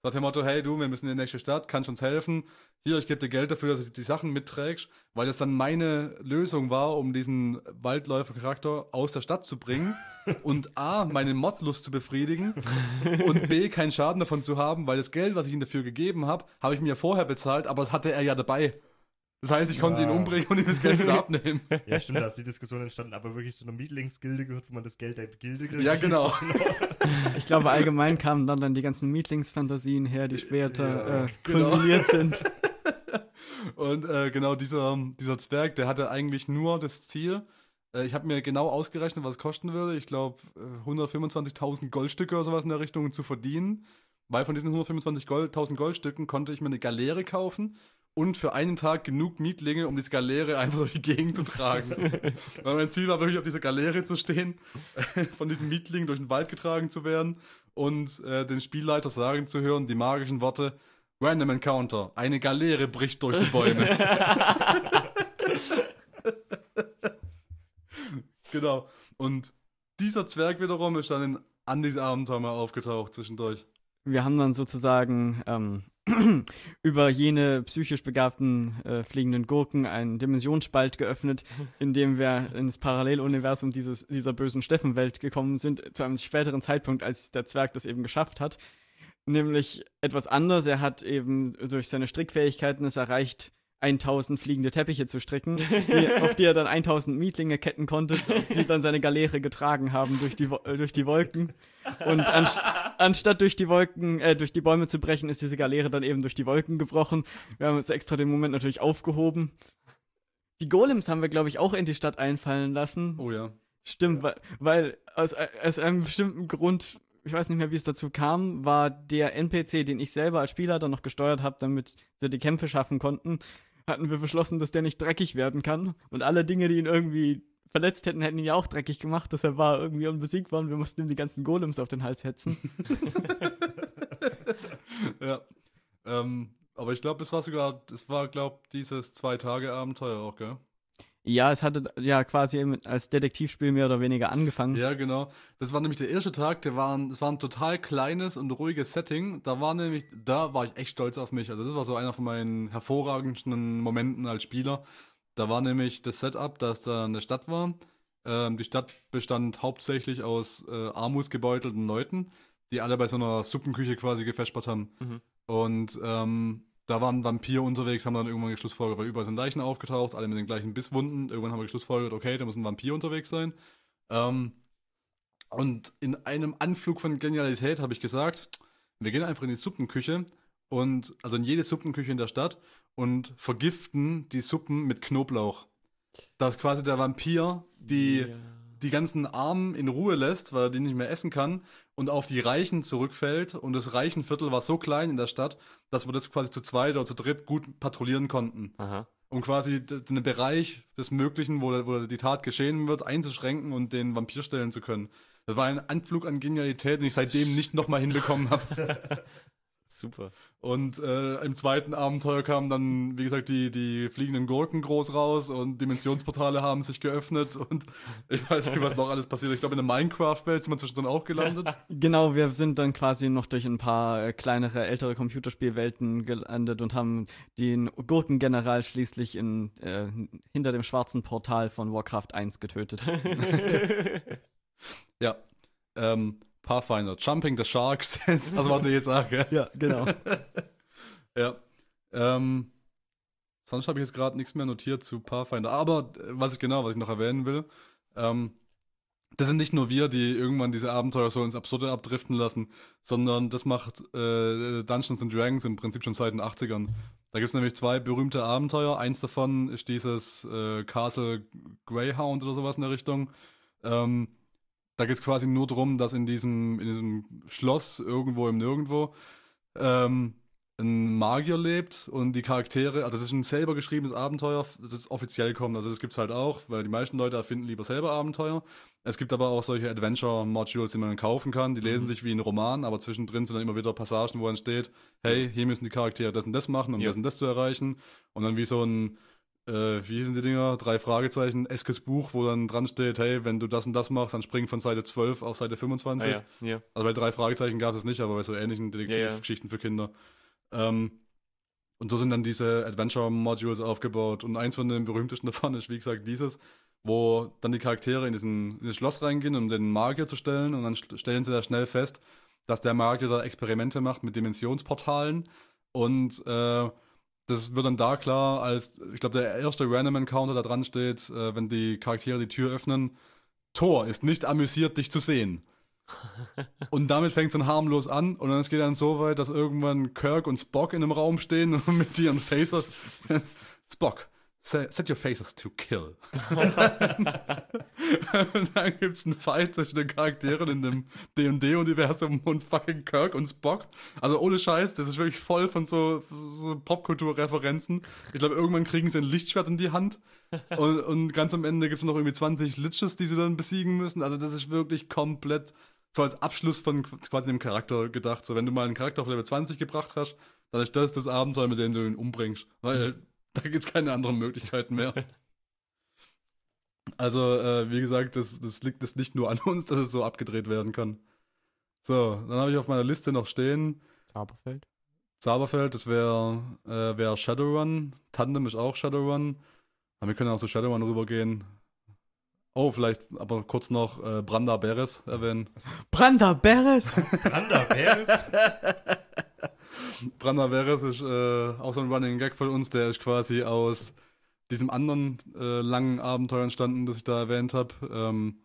Sagt der Motto, hey du, wir müssen in die nächste Stadt, kannst uns helfen. Hier, ich gebe dir Geld dafür, dass du die Sachen mitträgst, weil das dann meine Lösung war, um diesen Waldläufer-Charakter aus der Stadt zu bringen und A, meine Modlust zu befriedigen und B, keinen Schaden davon zu haben, weil das Geld, was ich ihm dafür gegeben habe, habe ich mir vorher bezahlt, aber das hatte er ja dabei. Das heißt, ich konnte ja. ihn umbringen und ihm das Geld wieder abnehmen. Ja, stimmt, da ist die Diskussion entstanden, aber wirklich zu einer Mietlingsgilde gehört, wo man das Geld der Gilde kriegt. Ja, genau. ich glaube, allgemein kamen dann, dann die ganzen Mietlingsfantasien her, die später ja, äh, genau. sind. Und äh, genau dieser, dieser Zwerg, der hatte eigentlich nur das Ziel, äh, ich habe mir genau ausgerechnet, was es kosten würde. Ich glaube, 125.000 Goldstücke oder sowas in der Richtung zu verdienen. Weil von diesen 125.000 Gold, Goldstücken konnte ich mir eine Galeere kaufen und für einen Tag genug Mietlinge, um diese Galeere einfach durch die Gegend zu tragen. Weil mein Ziel war wirklich, auf dieser Galeere zu stehen, von diesen Mietlingen durch den Wald getragen zu werden und äh, den Spielleiter sagen zu hören, die magischen Worte, Random Encounter, eine Galeere bricht durch die Bäume. genau. Und dieser Zwerg wiederum ist dann in Andys Abenteuer mal aufgetaucht zwischendurch. Wir haben dann sozusagen ähm, über jene psychisch begabten äh, fliegenden Gurken einen Dimensionsspalt geöffnet, in dem wir ins Paralleluniversum dieses, dieser bösen Steffenwelt gekommen sind, zu einem späteren Zeitpunkt, als der Zwerg das eben geschafft hat. Nämlich etwas anders. Er hat eben durch seine Strickfähigkeiten es erreicht, 1000 fliegende Teppiche zu stricken, die, auf die er dann 1000 Mietlinge ketten konnte, die dann seine Galeere getragen haben durch die, äh, durch die Wolken. Und an, anstatt durch die Wolken, äh, durch die Bäume zu brechen, ist diese Galeere dann eben durch die Wolken gebrochen. Wir haben uns extra den Moment natürlich aufgehoben. Die Golems haben wir, glaube ich, auch in die Stadt einfallen lassen. Oh ja. Stimmt, weil, weil aus, aus einem bestimmten Grund ich weiß nicht mehr, wie es dazu kam, war der NPC, den ich selber als Spieler dann noch gesteuert habe, damit sie die Kämpfe schaffen konnten, hatten wir beschlossen, dass der nicht dreckig werden kann. Und alle Dinge, die ihn irgendwie verletzt hätten, hätten ihn ja auch dreckig gemacht. Deshalb war er irgendwie unbesiegbar und wir mussten ihm die ganzen Golems auf den Hals hetzen. ja. Ähm, aber ich glaube, es war sogar, es war, glaube dieses Zwei-Tage-Abenteuer auch, gell? Ja, es hatte ja quasi als Detektivspiel mehr oder weniger angefangen. Ja, genau. Das war nämlich der erste Tag, der war, das war ein total kleines und ruhiges Setting. Da war nämlich, da war ich echt stolz auf mich. Also das war so einer von meinen hervorragendsten Momenten als Spieler. Da war nämlich das Setup, dass da eine Stadt war. Ähm, die Stadt bestand hauptsächlich aus äh, armutsgebeutelten Leuten, die alle bei so einer Suppenküche quasi gefespert haben. Mhm. Und ähm, da waren Vampir unterwegs, haben dann irgendwann geschlussfolgert, weil überall sind Leichen aufgetaucht, alle mit den gleichen Bisswunden. Irgendwann haben wir geschlussfolgert, okay, da muss ein Vampir unterwegs sein. Ähm, und in einem Anflug von Genialität habe ich gesagt, wir gehen einfach in die Suppenküche und also in jede Suppenküche in der Stadt und vergiften die Suppen mit Knoblauch. Dass quasi der Vampir die, yeah. Die ganzen Armen in Ruhe lässt, weil er die nicht mehr essen kann und auf die Reichen zurückfällt. Und das Reichenviertel war so klein in der Stadt, dass wir das quasi zu zweit oder zu dritt gut patrouillieren konnten. Aha. Um quasi den Bereich des Möglichen, wo, wo die Tat geschehen wird, einzuschränken und den Vampir stellen zu können. Das war ein Anflug an Genialität, den ich seitdem nicht nochmal hinbekommen habe. Super. Und äh, im zweiten Abenteuer kamen dann, wie gesagt, die, die fliegenden Gurken groß raus und Dimensionsportale haben sich geöffnet und ich weiß nicht, was noch alles passiert. Ich glaube, in der Minecraft-Welt sind wir zwischendrin auch gelandet. Genau, wir sind dann quasi noch durch ein paar äh, kleinere, ältere Computerspielwelten gelandet und haben den Gurkengeneral schließlich in, äh, hinter dem schwarzen Portal von Warcraft 1 getötet. ja. Ähm, Pathfinder, Jumping the Sharks, also was ich jetzt sage. Ja, genau. ja. Ähm, sonst habe ich jetzt gerade nichts mehr notiert zu Pathfinder. Aber äh, was ich genau, was ich noch erwähnen will, ähm, das sind nicht nur wir, die irgendwann diese Abenteuer so ins Absurde abdriften lassen, sondern das macht äh, Dungeons and Dragons im Prinzip schon seit den 80ern. Da gibt es nämlich zwei berühmte Abenteuer. Eins davon ist dieses äh, Castle Greyhound oder sowas in der Richtung. Ähm, da geht es quasi nur darum, dass in diesem, in diesem Schloss irgendwo im Nirgendwo ähm, ein Magier lebt und die Charaktere, also das ist ein selber geschriebenes Abenteuer, das ist offiziell kommt, also das gibt es halt auch, weil die meisten Leute erfinden lieber selber Abenteuer. Es gibt aber auch solche Adventure-Modules, die man kaufen kann, die lesen mhm. sich wie ein Roman, aber zwischendrin sind dann immer wieder Passagen, wo dann steht, hey, hier müssen die Charaktere das und das machen, um ja. das und das zu erreichen. Und dann wie so ein äh, wie hießen die Dinger? Drei Fragezeichen, Eskes Buch, wo dann dran steht, hey, wenn du das und das machst, dann spring von Seite 12 auf Seite 25. Ah, ja. Ja. Also bei drei Fragezeichen gab es nicht, aber bei so ähnlichen Detektivgeschichten ja, für Kinder. Ähm, und so sind dann diese Adventure-Modules aufgebaut. Und eins von den berühmtesten davon ist, wie gesagt, dieses, wo dann die Charaktere in, diesen, in das Schloss reingehen, um den Magier zu stellen. Und dann stellen sie da schnell fest, dass der Magier da Experimente macht mit Dimensionsportalen. Und äh, das wird dann da klar, als ich glaube, der erste Random Encounter da dran steht, äh, wenn die Charaktere die Tür öffnen. Thor ist nicht amüsiert, dich zu sehen. und damit fängt es dann harmlos an und dann es geht dann so weit, dass irgendwann Kirk und Spock in einem Raum stehen und mit ihren Phasers. Spock, Set your faces to kill. und dann, dann gibt es einen Fight zwischen den Charakteren in dem D&D-Universum und fucking Kirk und Spock. Also ohne Scheiß, das ist wirklich voll von so, so Popkultur-Referenzen. Ich glaube, irgendwann kriegen sie ein Lichtschwert in die Hand und, und ganz am Ende gibt es noch irgendwie 20 Liches, die sie dann besiegen müssen. Also das ist wirklich komplett so als Abschluss von quasi dem Charakter gedacht. So, wenn du mal einen Charakter auf Level 20 gebracht hast, dann ist das das Abenteuer, mit dem du ihn umbringst. Weil Da gibt es keine anderen Möglichkeiten mehr. Also, äh, wie gesagt, das, das liegt es nicht nur an uns, dass es so abgedreht werden kann. So, dann habe ich auf meiner Liste noch stehen Zauberfeld. Zauberfeld, das wäre äh, wär Shadowrun. Tandem ist auch Shadowrun. Aber wir können auch zu Shadowrun rübergehen. Oh, vielleicht aber kurz noch äh, Branda Beres erwähnen. Branda Beres! Branda Beres? Branda Beres ist äh, auch so ein Running Gag von uns. Der ist quasi aus diesem anderen äh, langen Abenteuer entstanden, das ich da erwähnt habe. Ähm,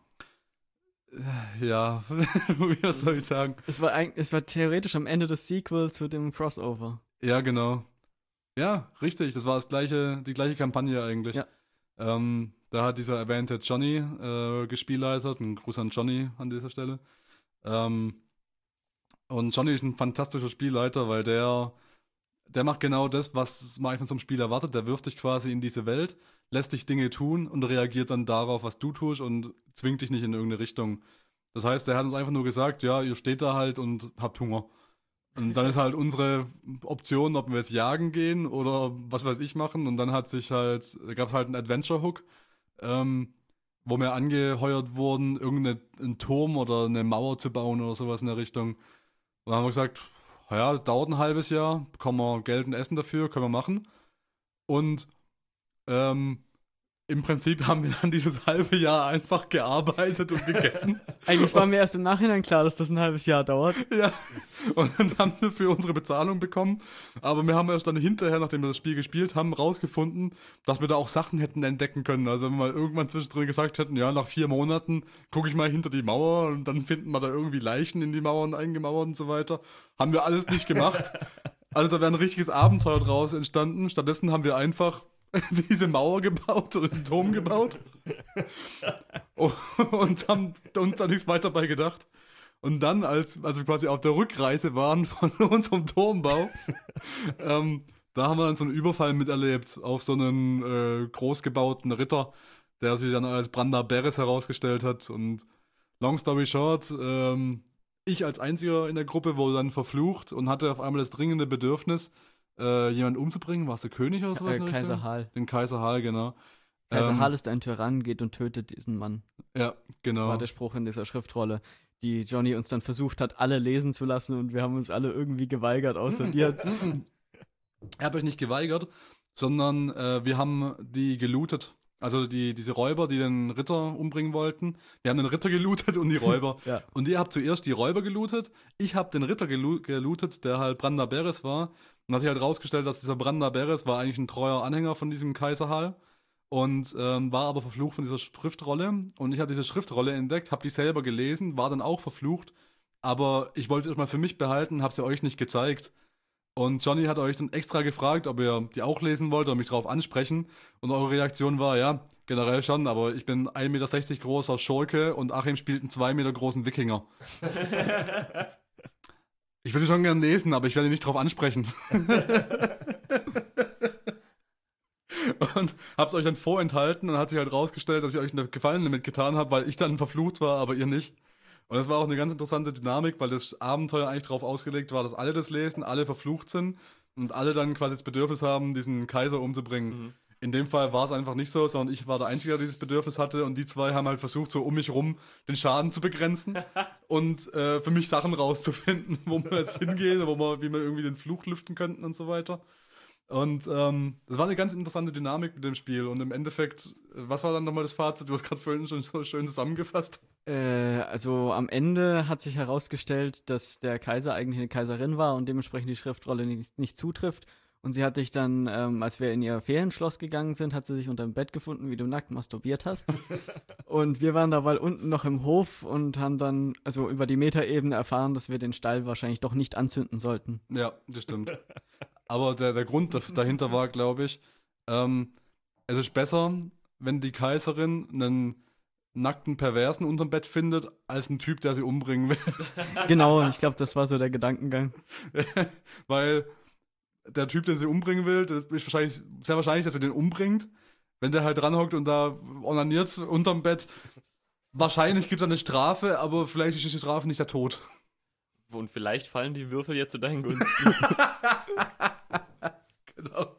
ja, wie soll ich sagen? es, war ein, es war theoretisch am Ende das Sequel zu dem Crossover. Ja, genau. Ja, richtig. Das war das gleiche, die gleiche Kampagne eigentlich. Ja. Ähm, da hat dieser erwähnte Johnny äh, gespielleitert. Ein Gruß an Johnny an dieser Stelle. Ähm, und Johnny ist ein fantastischer Spielleiter, weil der, der macht genau das, was man von so einem Spiel erwartet. Der wirft dich quasi in diese Welt, lässt dich Dinge tun und reagiert dann darauf, was du tust und zwingt dich nicht in irgendeine Richtung. Das heißt, er hat uns einfach nur gesagt, ja, ihr steht da halt und habt Hunger. Und dann ist halt unsere Option, ob wir jetzt jagen gehen oder was weiß ich machen. Und dann hat sich halt, gab es halt einen Adventure-Hook, ähm, wo wir angeheuert wurden, irgendeinen Turm oder eine Mauer zu bauen oder sowas in der Richtung. Und dann haben wir gesagt, ja, dauert ein halbes Jahr, bekommen wir Geld und Essen dafür, können wir machen. Und ähm, im Prinzip haben wir dann dieses halbe Jahr einfach gearbeitet und gegessen. Eigentlich war mir erst im Nachhinein klar, dass das ein halbes Jahr dauert. Ja, und dann haben wir für unsere Bezahlung bekommen. Aber wir haben erst dann hinterher, nachdem wir das Spiel gespielt haben, rausgefunden, dass wir da auch Sachen hätten entdecken können. Also wenn wir irgendwann zwischendrin gesagt hätten, ja, nach vier Monaten gucke ich mal hinter die Mauer und dann finden wir da irgendwie Leichen in die Mauern eingemauert und so weiter. Haben wir alles nicht gemacht. Also da wäre ein richtiges Abenteuer draus entstanden. Stattdessen haben wir einfach diese Mauer gebaut oder den Turm gebaut. und haben uns da nichts weiter bei gedacht. Und dann, als, als wir quasi auf der Rückreise waren von unserem Turmbau, ähm, da haben wir dann so einen Überfall miterlebt auf so einen äh, großgebauten Ritter, der sich dann als Branda Beres herausgestellt hat. Und long story short, ähm, ich als einziger in der Gruppe wurde dann verflucht und hatte auf einmal das dringende Bedürfnis, äh, jemanden umzubringen. Warst du König oder sowas? Äh, in der Kaiser Richtung? Hall. Den Kaiser Hall, genau. Kaiser Ähm, Hall ist ein Tyrann, geht und tötet diesen Mann. Ja, genau. War der Spruch in dieser Schriftrolle, die Johnny uns dann versucht hat, alle lesen zu lassen und wir haben uns alle irgendwie geweigert, außer dir. Er hat euch nicht geweigert, sondern äh, wir haben die gelootet. Also die, diese Räuber, die den Ritter umbringen wollten. Wir haben den Ritter gelootet und die Räuber. Ja. Und ihr habt zuerst die Räuber gelootet. Ich habe den Ritter gelo gelootet, der halt Branda Beres war. Und hat sich halt rausgestellt, dass dieser Branda Beres war eigentlich ein treuer Anhänger von diesem Kaiserhall. Und ähm, war aber verflucht von dieser Schriftrolle. Und ich habe diese Schriftrolle entdeckt, habe die selber gelesen, war dann auch verflucht. Aber ich wollte es erstmal für mich behalten, habe sie euch nicht gezeigt. Und Johnny hat euch dann extra gefragt, ob ihr die auch lesen wollt oder mich darauf ansprechen. Und eure Reaktion war, ja, generell schon, aber ich bin 1,60 Meter großer Schurke und Achim spielt einen 2 Meter großen Wikinger. ich würde schon gerne lesen, aber ich werde nicht darauf ansprechen. und hab's euch dann vorenthalten und hat sich halt rausgestellt, dass ich euch einen Gefallen damit getan habe, weil ich dann verflucht war, aber ihr nicht. Und das war auch eine ganz interessante Dynamik, weil das Abenteuer eigentlich darauf ausgelegt war, dass alle das lesen, alle verflucht sind und alle dann quasi das Bedürfnis haben, diesen Kaiser umzubringen. Mhm. In dem Fall war es einfach nicht so, sondern ich war der Einzige, der dieses Bedürfnis hatte und die zwei haben halt versucht, so um mich rum den Schaden zu begrenzen und äh, für mich Sachen rauszufinden, wo wir jetzt hingehen, wo wir, wie wir irgendwie den Fluch lüften könnten und so weiter. Und ähm, das war eine ganz interessante Dynamik mit dem Spiel. Und im Endeffekt, was war dann nochmal das Fazit? Du hast gerade vorhin schon so schön zusammengefasst. Äh, also am Ende hat sich herausgestellt, dass der Kaiser eigentlich eine Kaiserin war und dementsprechend die Schriftrolle nicht, nicht zutrifft. Und sie hat sich dann, ähm, als wir in ihr Ferienschloss gegangen sind, hat sie sich unter dem Bett gefunden, wie du nackt masturbiert hast. und wir waren dabei unten noch im Hof und haben dann, also über die Metaebene erfahren, dass wir den Stall wahrscheinlich doch nicht anzünden sollten. Ja, das stimmt. Aber der, der Grund da- dahinter war, glaube ich, ähm, es ist besser, wenn die Kaiserin einen nackten Perversen unterm Bett findet, als ein Typ, der sie umbringen will. genau, ich glaube, das war so der Gedankengang. Weil der Typ, den sie umbringen will, ist wahrscheinlich, sehr wahrscheinlich, dass sie den umbringt. Wenn der halt dranhockt und da onaniert unterm Bett, wahrscheinlich gibt es eine Strafe, aber vielleicht ist die Strafe nicht der Tod. Und vielleicht fallen die Würfel jetzt zu deinen Gunsten. genau.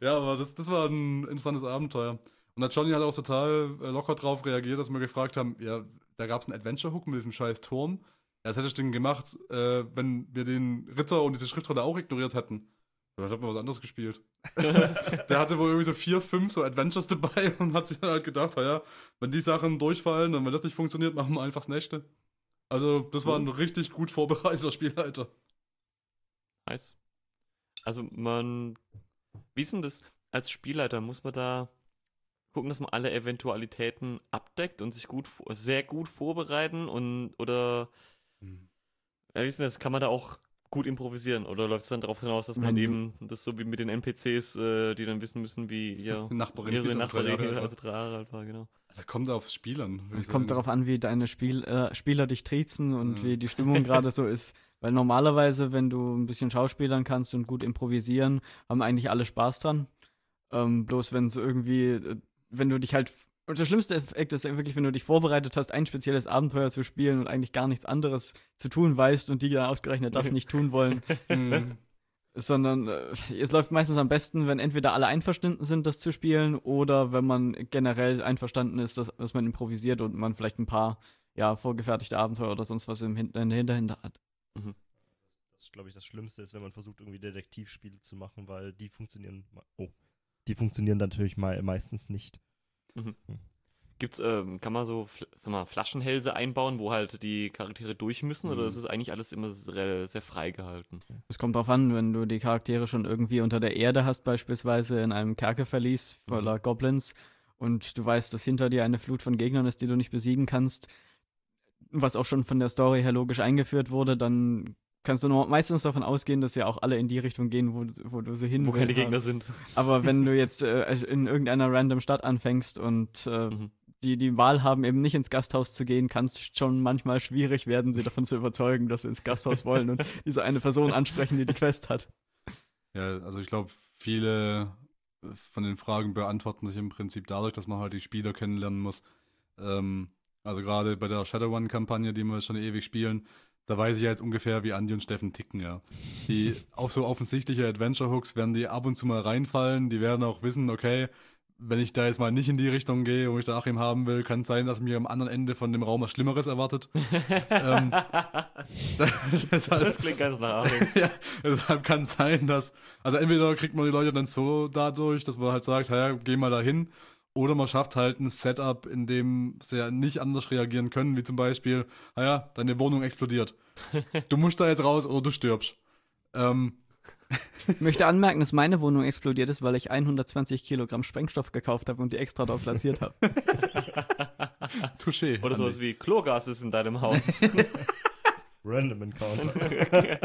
Ja, aber das, das war ein interessantes Abenteuer. Und der Johnny hat auch total äh, locker drauf reagiert, dass wir gefragt haben, ja, da gab es einen Adventure-Hook mit diesem scheiß Turm. das hätte ich denn gemacht, äh, wenn wir den Ritter und diese Schriftrolle auch ignoriert hätten. Dann hat man was anderes gespielt. Der hatte wohl irgendwie so vier, fünf so Adventures dabei und hat sich dann halt gedacht, naja, wenn die Sachen durchfallen und wenn das nicht funktioniert, machen wir einfach das nächste. Also, das war ein richtig gut vorbereiteter Spielleiter. Nice. Also man, wie ist denn das als Spielleiter? Muss man da gucken, dass man alle Eventualitäten abdeckt und sich gut, sehr gut vorbereiten und oder Hm. ja, wie ist denn das? Kann man da auch gut improvisieren oder läuft es dann darauf hinaus, dass man Wenn- eben das so wie mit den NPCs, äh, die dann wissen müssen, wie ihr Nachbarin ihre drei Nachbarin Jahre also drei Jahre alt war, genau. Das kommt aufs Spiel an. Es ich kommt darauf an, wie deine Spiel, äh, Spieler dich triezen und Ja. wie die Stimmung gerade so ist. Weil normalerweise, wenn du ein bisschen schauspielern kannst und gut improvisieren, haben eigentlich alle Spaß dran. Ähm, bloß wenn es irgendwie, äh, wenn du dich halt. Und der schlimmste Effekt ist ja wirklich, wenn du dich vorbereitet hast, ein spezielles Abenteuer zu spielen und eigentlich gar nichts anderes zu tun weißt und die dann ausgerechnet das nicht tun wollen, Hm. sondern äh, es läuft meistens am besten, wenn entweder alle einverstanden sind, das zu spielen, oder wenn man generell einverstanden ist, dass, dass man improvisiert und man vielleicht ein paar ja, vorgefertigte Abenteuer oder sonst was im Hin in der Hinterhand hat. Das ist, glaube ich, das Schlimmste ist, wenn man versucht, irgendwie Detektivspiele zu machen, weil die funktionieren. Oh. Die funktionieren natürlich mal meistens nicht. Gibt's, ähm, kann man so sag mal, Flaschenhälse einbauen, wo halt die Charaktere durch müssen, oder Mhm. ist es eigentlich alles immer sehr, sehr frei gehalten? Es kommt drauf an, wenn du die Charaktere schon irgendwie unter der Erde hast, beispielsweise in einem Kerkerverlies voller Goblins und du weißt, dass hinter dir eine Flut von Gegnern ist, die du nicht besiegen kannst, was auch schon von der Story her logisch eingeführt wurde, dann kannst du nur meistens davon ausgehen, dass ja auch alle in die Richtung gehen, wo, wo du sie hin Wo keine. Gegner sind. Aber wenn du jetzt äh, in irgendeiner random Stadt anfängst und äh, Mhm. die die Wahl haben, eben nicht ins Gasthaus zu gehen, kann es schon manchmal schwierig werden, sie davon zu überzeugen, dass sie ins Gasthaus wollen und diese eine Person ansprechen, die die Quest hat. Ja, also ich glaube, viele von den Fragen beantworten sich im Prinzip dadurch, dass man halt die Spieler kennenlernen muss. Ähm, also gerade bei der Shadowrun-Kampagne, die wir schon ewig spielen, da weiß ich ja jetzt ungefähr, wie Andi und Steffen ticken, ja. Die auf so offensichtliche Adventure-Hooks werden die ab und zu mal reinfallen, die werden auch wissen, okay, wenn ich da jetzt mal nicht in die Richtung gehe, wo ich da Achim haben will, kann es sein, dass mir am anderen Ende von dem Raum was Schlimmeres erwartet. ähm, deshalb, Das klingt ganz nach Achim. ja, deshalb kann es sein, dass, also entweder kriegt man die Leute dann so dadurch, dass man halt sagt, ja, geh mal dahin, oder man schafft halt ein Setup, in dem sie ja nicht anders reagieren können, wie zum Beispiel, naja, deine Wohnung explodiert. Du musst da jetzt raus oder du stirbst. Ähm, Ich möchte anmerken, dass meine Wohnung explodiert ist, weil ich 120 Kilogramm Sprengstoff gekauft habe und die extra dort platziert habe. touché. Oder sowas wie Chlorgas ist in deinem Haus. Random Encounter.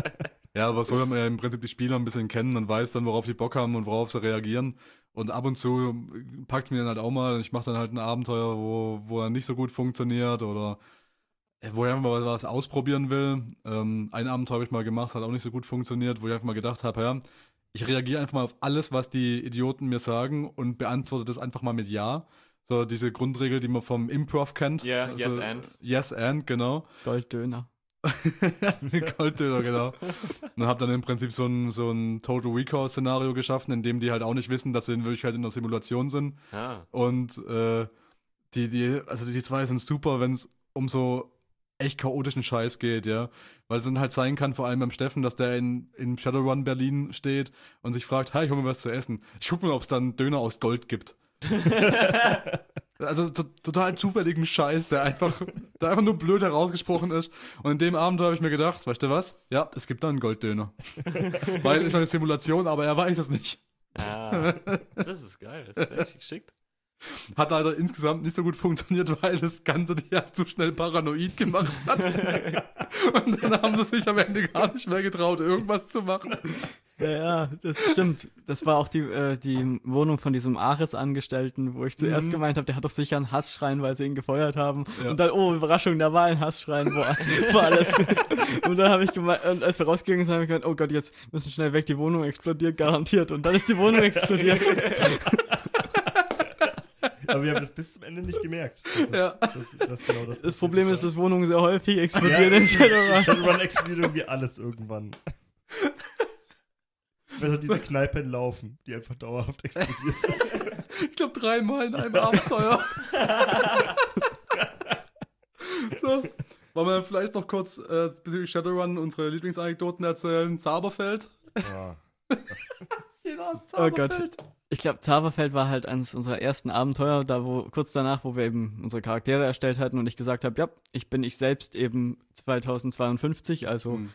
Ja, aber so lernt man ja im Prinzip die Spieler ein bisschen kennen und weiß dann, worauf die Bock haben und worauf sie reagieren. Und ab und zu packt es mir dann halt auch mal, ich mache dann halt ein Abenteuer, wo, wo er nicht so gut funktioniert oder äh, wo ich einfach mal was ausprobieren will. Ähm, ein Abenteuer habe ich mal gemacht, hat auch nicht so gut funktioniert, wo ich einfach mal gedacht habe, ja, ich reagiere einfach mal auf alles, was die Idioten mir sagen und beantworte das einfach mal mit Ja. So diese Grundregel, die man vom Improv kennt. Ja, yes and. Yes and, genau. Golddöner. Golddöner, genau. Und habe dann im Prinzip so ein, so ein Total Recall-Szenario geschaffen, in dem die halt auch nicht wissen, dass sie in Wirklichkeit in der Simulation sind. Ah. Und äh, die, die, also die zwei sind super, wenn es um so echt chaotischen Scheiß geht, ja. Weil es dann halt sein kann, vor allem beim Steffen, dass der in, in Shadowrun Berlin steht und sich fragt, hi, ich hol mir was zu essen. Ich guck mal, ob es da einen Döner aus Gold gibt. Also to total zufälligen Scheiß, der einfach, der einfach nur blöd herausgesprochen ist. Und in dem Abend habe ich mir gedacht, weißt du was? Ja, es gibt da einen Golddöner. Weil ist eine Simulation, aber er weiß es nicht. ah. Das ist geil. Das ist echt geschickt. Hat leider insgesamt nicht so gut funktioniert, weil das Ganze die halt zu schnell paranoid gemacht hat. Und dann haben sie sich am Ende gar nicht mehr getraut, irgendwas zu machen. Ja, ja, das stimmt. Das war auch die, äh, die Wohnung von diesem Ares-Angestellten, wo ich zuerst Mhm. gemeint habe, der hat doch sicher einen Hassschrein, weil sie ihn gefeuert haben. Ja. Und dann, oh, Überraschung, da war ein Hassschrein, wo, alles. und dann habe ich gemeint, und als wir rausgegangen sind, habe ich gemeint, oh Gott, jetzt müssen wir schnell weg, die Wohnung explodiert garantiert. Und dann ist die Wohnung explodiert. Aber wir haben das bis zum Ende nicht gemerkt. Das ist, Ja. das, das genau das. Das Problem ist, dass Wohnungen sehr häufig ja, explodieren in Shadowrun. Shadowrun explodiert irgendwie alles irgendwann. Besser diese Kneipen laufen, die einfach dauerhaft explodiert ist. Ich glaube dreimal in einem Abenteuer. so. Wollen wir vielleicht noch kurz äh, bezüglich Shadowrun unsere Lieblingsanekdoten erzählen? Zauberfeld? Ja. Jeder Oh Gott. Ich glaube, Zauberfeld war halt eines unserer ersten Abenteuer, da wo kurz danach, wo wir eben unsere Charaktere erstellt hatten und ich gesagt habe, ja, ich bin ich selbst eben 2052, also Hm.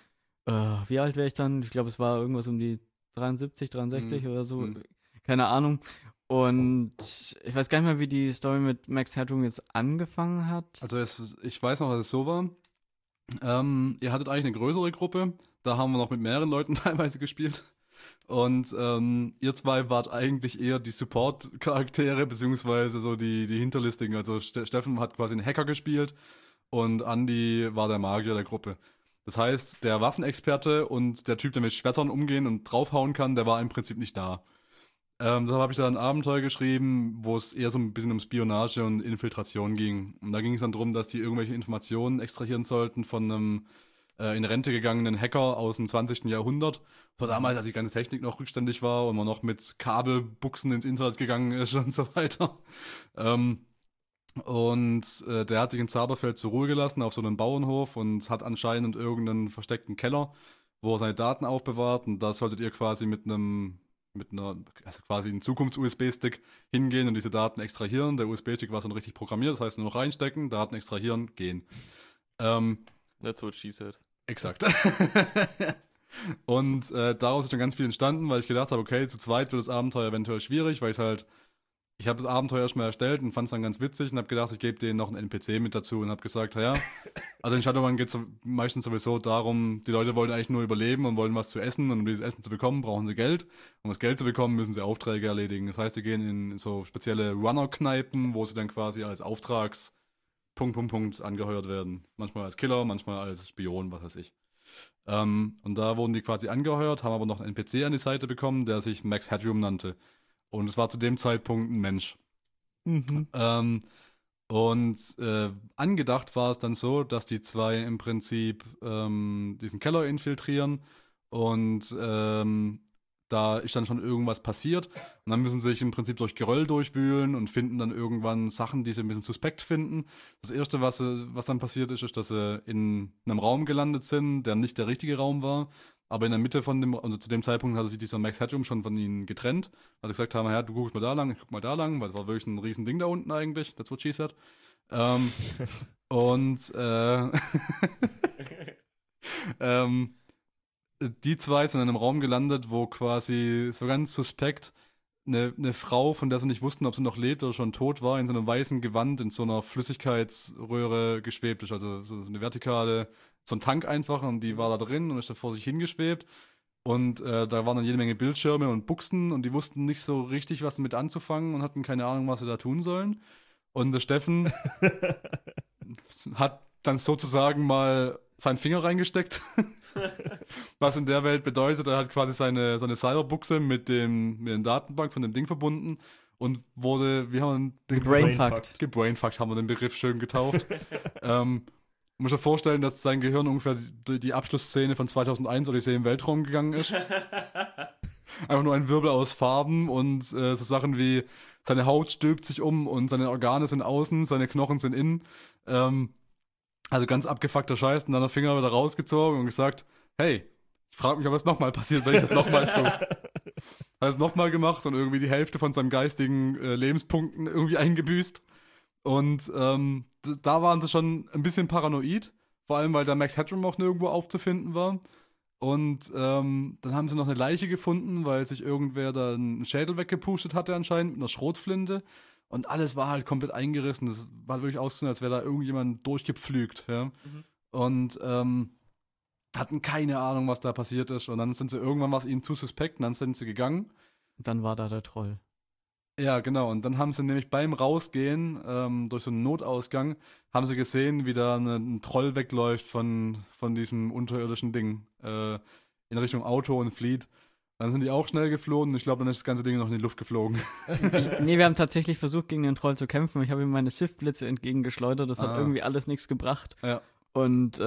äh, wie alt wäre ich dann? Ich glaube, es war irgendwas um die 73, 63 Hm. oder so, Hm. keine Ahnung. Und ich weiß gar nicht mehr, wie die Story mit Max Headroom jetzt angefangen hat. Also es, ich weiß noch, dass es so war. Ähm, ihr hattet eigentlich eine größere Gruppe. Da haben wir noch mit mehreren Leuten teilweise gespielt. Und ähm, ihr zwei wart eigentlich eher die Support-Charaktere, beziehungsweise so die, die Hinterlistigen. Also Ste Steffen hat quasi einen Hacker gespielt und Andy war der Magier der Gruppe. Das heißt, der Waffenexperte und der Typ, der mit Schwertern umgehen und draufhauen kann, der war im Prinzip nicht da. Ähm, deshalb habe ich da ein Abenteuer geschrieben, wo es eher so ein bisschen um Spionage und Infiltration ging. Und da ging es dann darum, dass die irgendwelche Informationen extrahieren sollten von einem äh, in Rente gegangenen Hacker aus dem 20. Jahrhundert. War damals, als die ganze Technik noch rückständig war und man noch mit Kabelbuchsen ins Internet gegangen ist und so weiter. Ähm, und äh, der hat sich in Zaberfeld zur Ruhe gelassen auf so einem Bauernhof und hat anscheinend irgendeinen versteckten Keller, wo er seine Daten aufbewahrt. Und da solltet ihr quasi mit einem mit einer, also quasi einen Zukunfts-USB-Stick hingehen und diese Daten extrahieren. Der USB-Stick war schon richtig programmiert, das heißt nur noch reinstecken, Daten extrahieren, gehen. Ähm, That's what she said. Exakt. und äh, daraus ist dann ganz viel entstanden, weil ich gedacht habe, okay, zu zweit wird das Abenteuer eventuell schwierig, weil ich halt, ich habe das Abenteuer erstmal erstellt und fand es dann ganz witzig und habe gedacht, ich gebe denen noch einen NPC mit dazu und habe gesagt, ja, also in Shadowrun geht es meistens sowieso darum, die Leute wollen eigentlich nur überleben und wollen was zu essen und um dieses Essen zu bekommen, brauchen sie Geld. Um das Geld zu bekommen, müssen sie Aufträge erledigen. Das heißt, sie gehen in so spezielle Runner-Kneipen, wo sie dann quasi als Auftrags Punkt, Punkt, Punkt angeheuert werden. Manchmal als Killer, manchmal als Spion, was weiß ich. Ähm, und da wurden die quasi angeheuert, haben aber noch einen NPC an die Seite bekommen, der sich Max Headroom nannte. Und es war zu dem Zeitpunkt ein Mensch. Mhm. Ähm, und äh, angedacht war es dann so, dass die zwei im Prinzip ähm, diesen Keller infiltrieren und ähm, da ist dann schon irgendwas passiert und dann müssen sie sich im Prinzip durch Geröll durchwühlen und finden dann irgendwann Sachen, die sie ein bisschen suspekt finden. Das erste, was, was dann passiert ist, ist, dass sie in einem Raum gelandet sind, der nicht der richtige Raum war. Aber in der Mitte von dem, also zu dem Zeitpunkt hatte sich dieser Max Headroom schon von ihnen getrennt. Also gesagt haben, ja, du guckst mal da lang, ich guck mal da lang, weil es war wirklich ein riesen Ding da unten eigentlich. That's what she said. Ähm, und äh, ähm, die zwei sind in einem Raum gelandet, wo quasi so ganz suspekt eine, eine Frau, von der sie nicht wussten, ob sie noch lebt oder schon tot war, in so einem weißen Gewand in so einer Flüssigkeitsröhre geschwebt ist. Also so eine vertikale, so ein Tank einfach und die war da drin und ist da vor sich hingeschwebt. Und äh, da waren dann jede Menge Bildschirme und Buchsen und die wussten nicht so richtig, was damit anzufangen und hatten keine Ahnung, was sie da tun sollen. Und der Steffen hat dann sozusagen mal seinen Finger reingesteckt. Was in der Welt bedeutet, er hat quasi seine, seine Cyberbuchse mit dem mit der Datenbank von dem Ding verbunden und wurde, wie haben wir den Brainfucked. gebrainfuckt, haben wir den Begriff schön getauft. ähm, muss dir vorstellen, dass sein Gehirn ungefähr die, die Abschlussszene von 2001 Odyssee im Weltraum gegangen ist. Einfach nur ein Wirbel aus Farben und äh, so Sachen wie seine Haut stülpt sich um und seine Organe sind außen, seine Knochen sind innen. Ähm, also ganz abgefuckter Scheiß und dann der Finger wieder rausgezogen und gesagt, hey, ich frage mich, ob es nochmal passiert, wenn ich das nochmal tue. Hat es nochmal gemacht und irgendwie die Hälfte von seinen geistigen äh, Lebenspunkten irgendwie eingebüßt. Und ähm, da waren sie schon ein bisschen paranoid, vor allem weil der Max Headroom auch nirgendwo aufzufinden war. Und ähm, dann haben sie noch eine Leiche gefunden, weil sich irgendwer da einen Schädel weggepustet hatte anscheinend mit einer Schrotflinte. Und alles war halt komplett eingerissen. Das war wirklich ausgesehen, als wäre da irgendjemand durchgepflügt. Ja? Und ähm, hatten keine Ahnung, was da passiert ist. Und dann sind sie irgendwann was ihnen zu suspekt und dann sind sie gegangen. Dann war da der Troll. Ja, genau. Und dann haben sie nämlich beim Rausgehen ähm, durch so einen Notausgang, haben sie gesehen, wie da eine, ein Troll wegläuft von, von diesem unterirdischen Ding äh, in Richtung Auto und flieht. Dann sind die auch schnell geflohen und ich glaube, dann ist das ganze Ding noch in die Luft geflogen. nee, wir haben tatsächlich versucht, gegen den Troll zu kämpfen. Ich habe ihm meine Sith-Blitze entgegengeschleudert. Das hat Ah. irgendwie alles nichts gebracht. Ja. Und äh,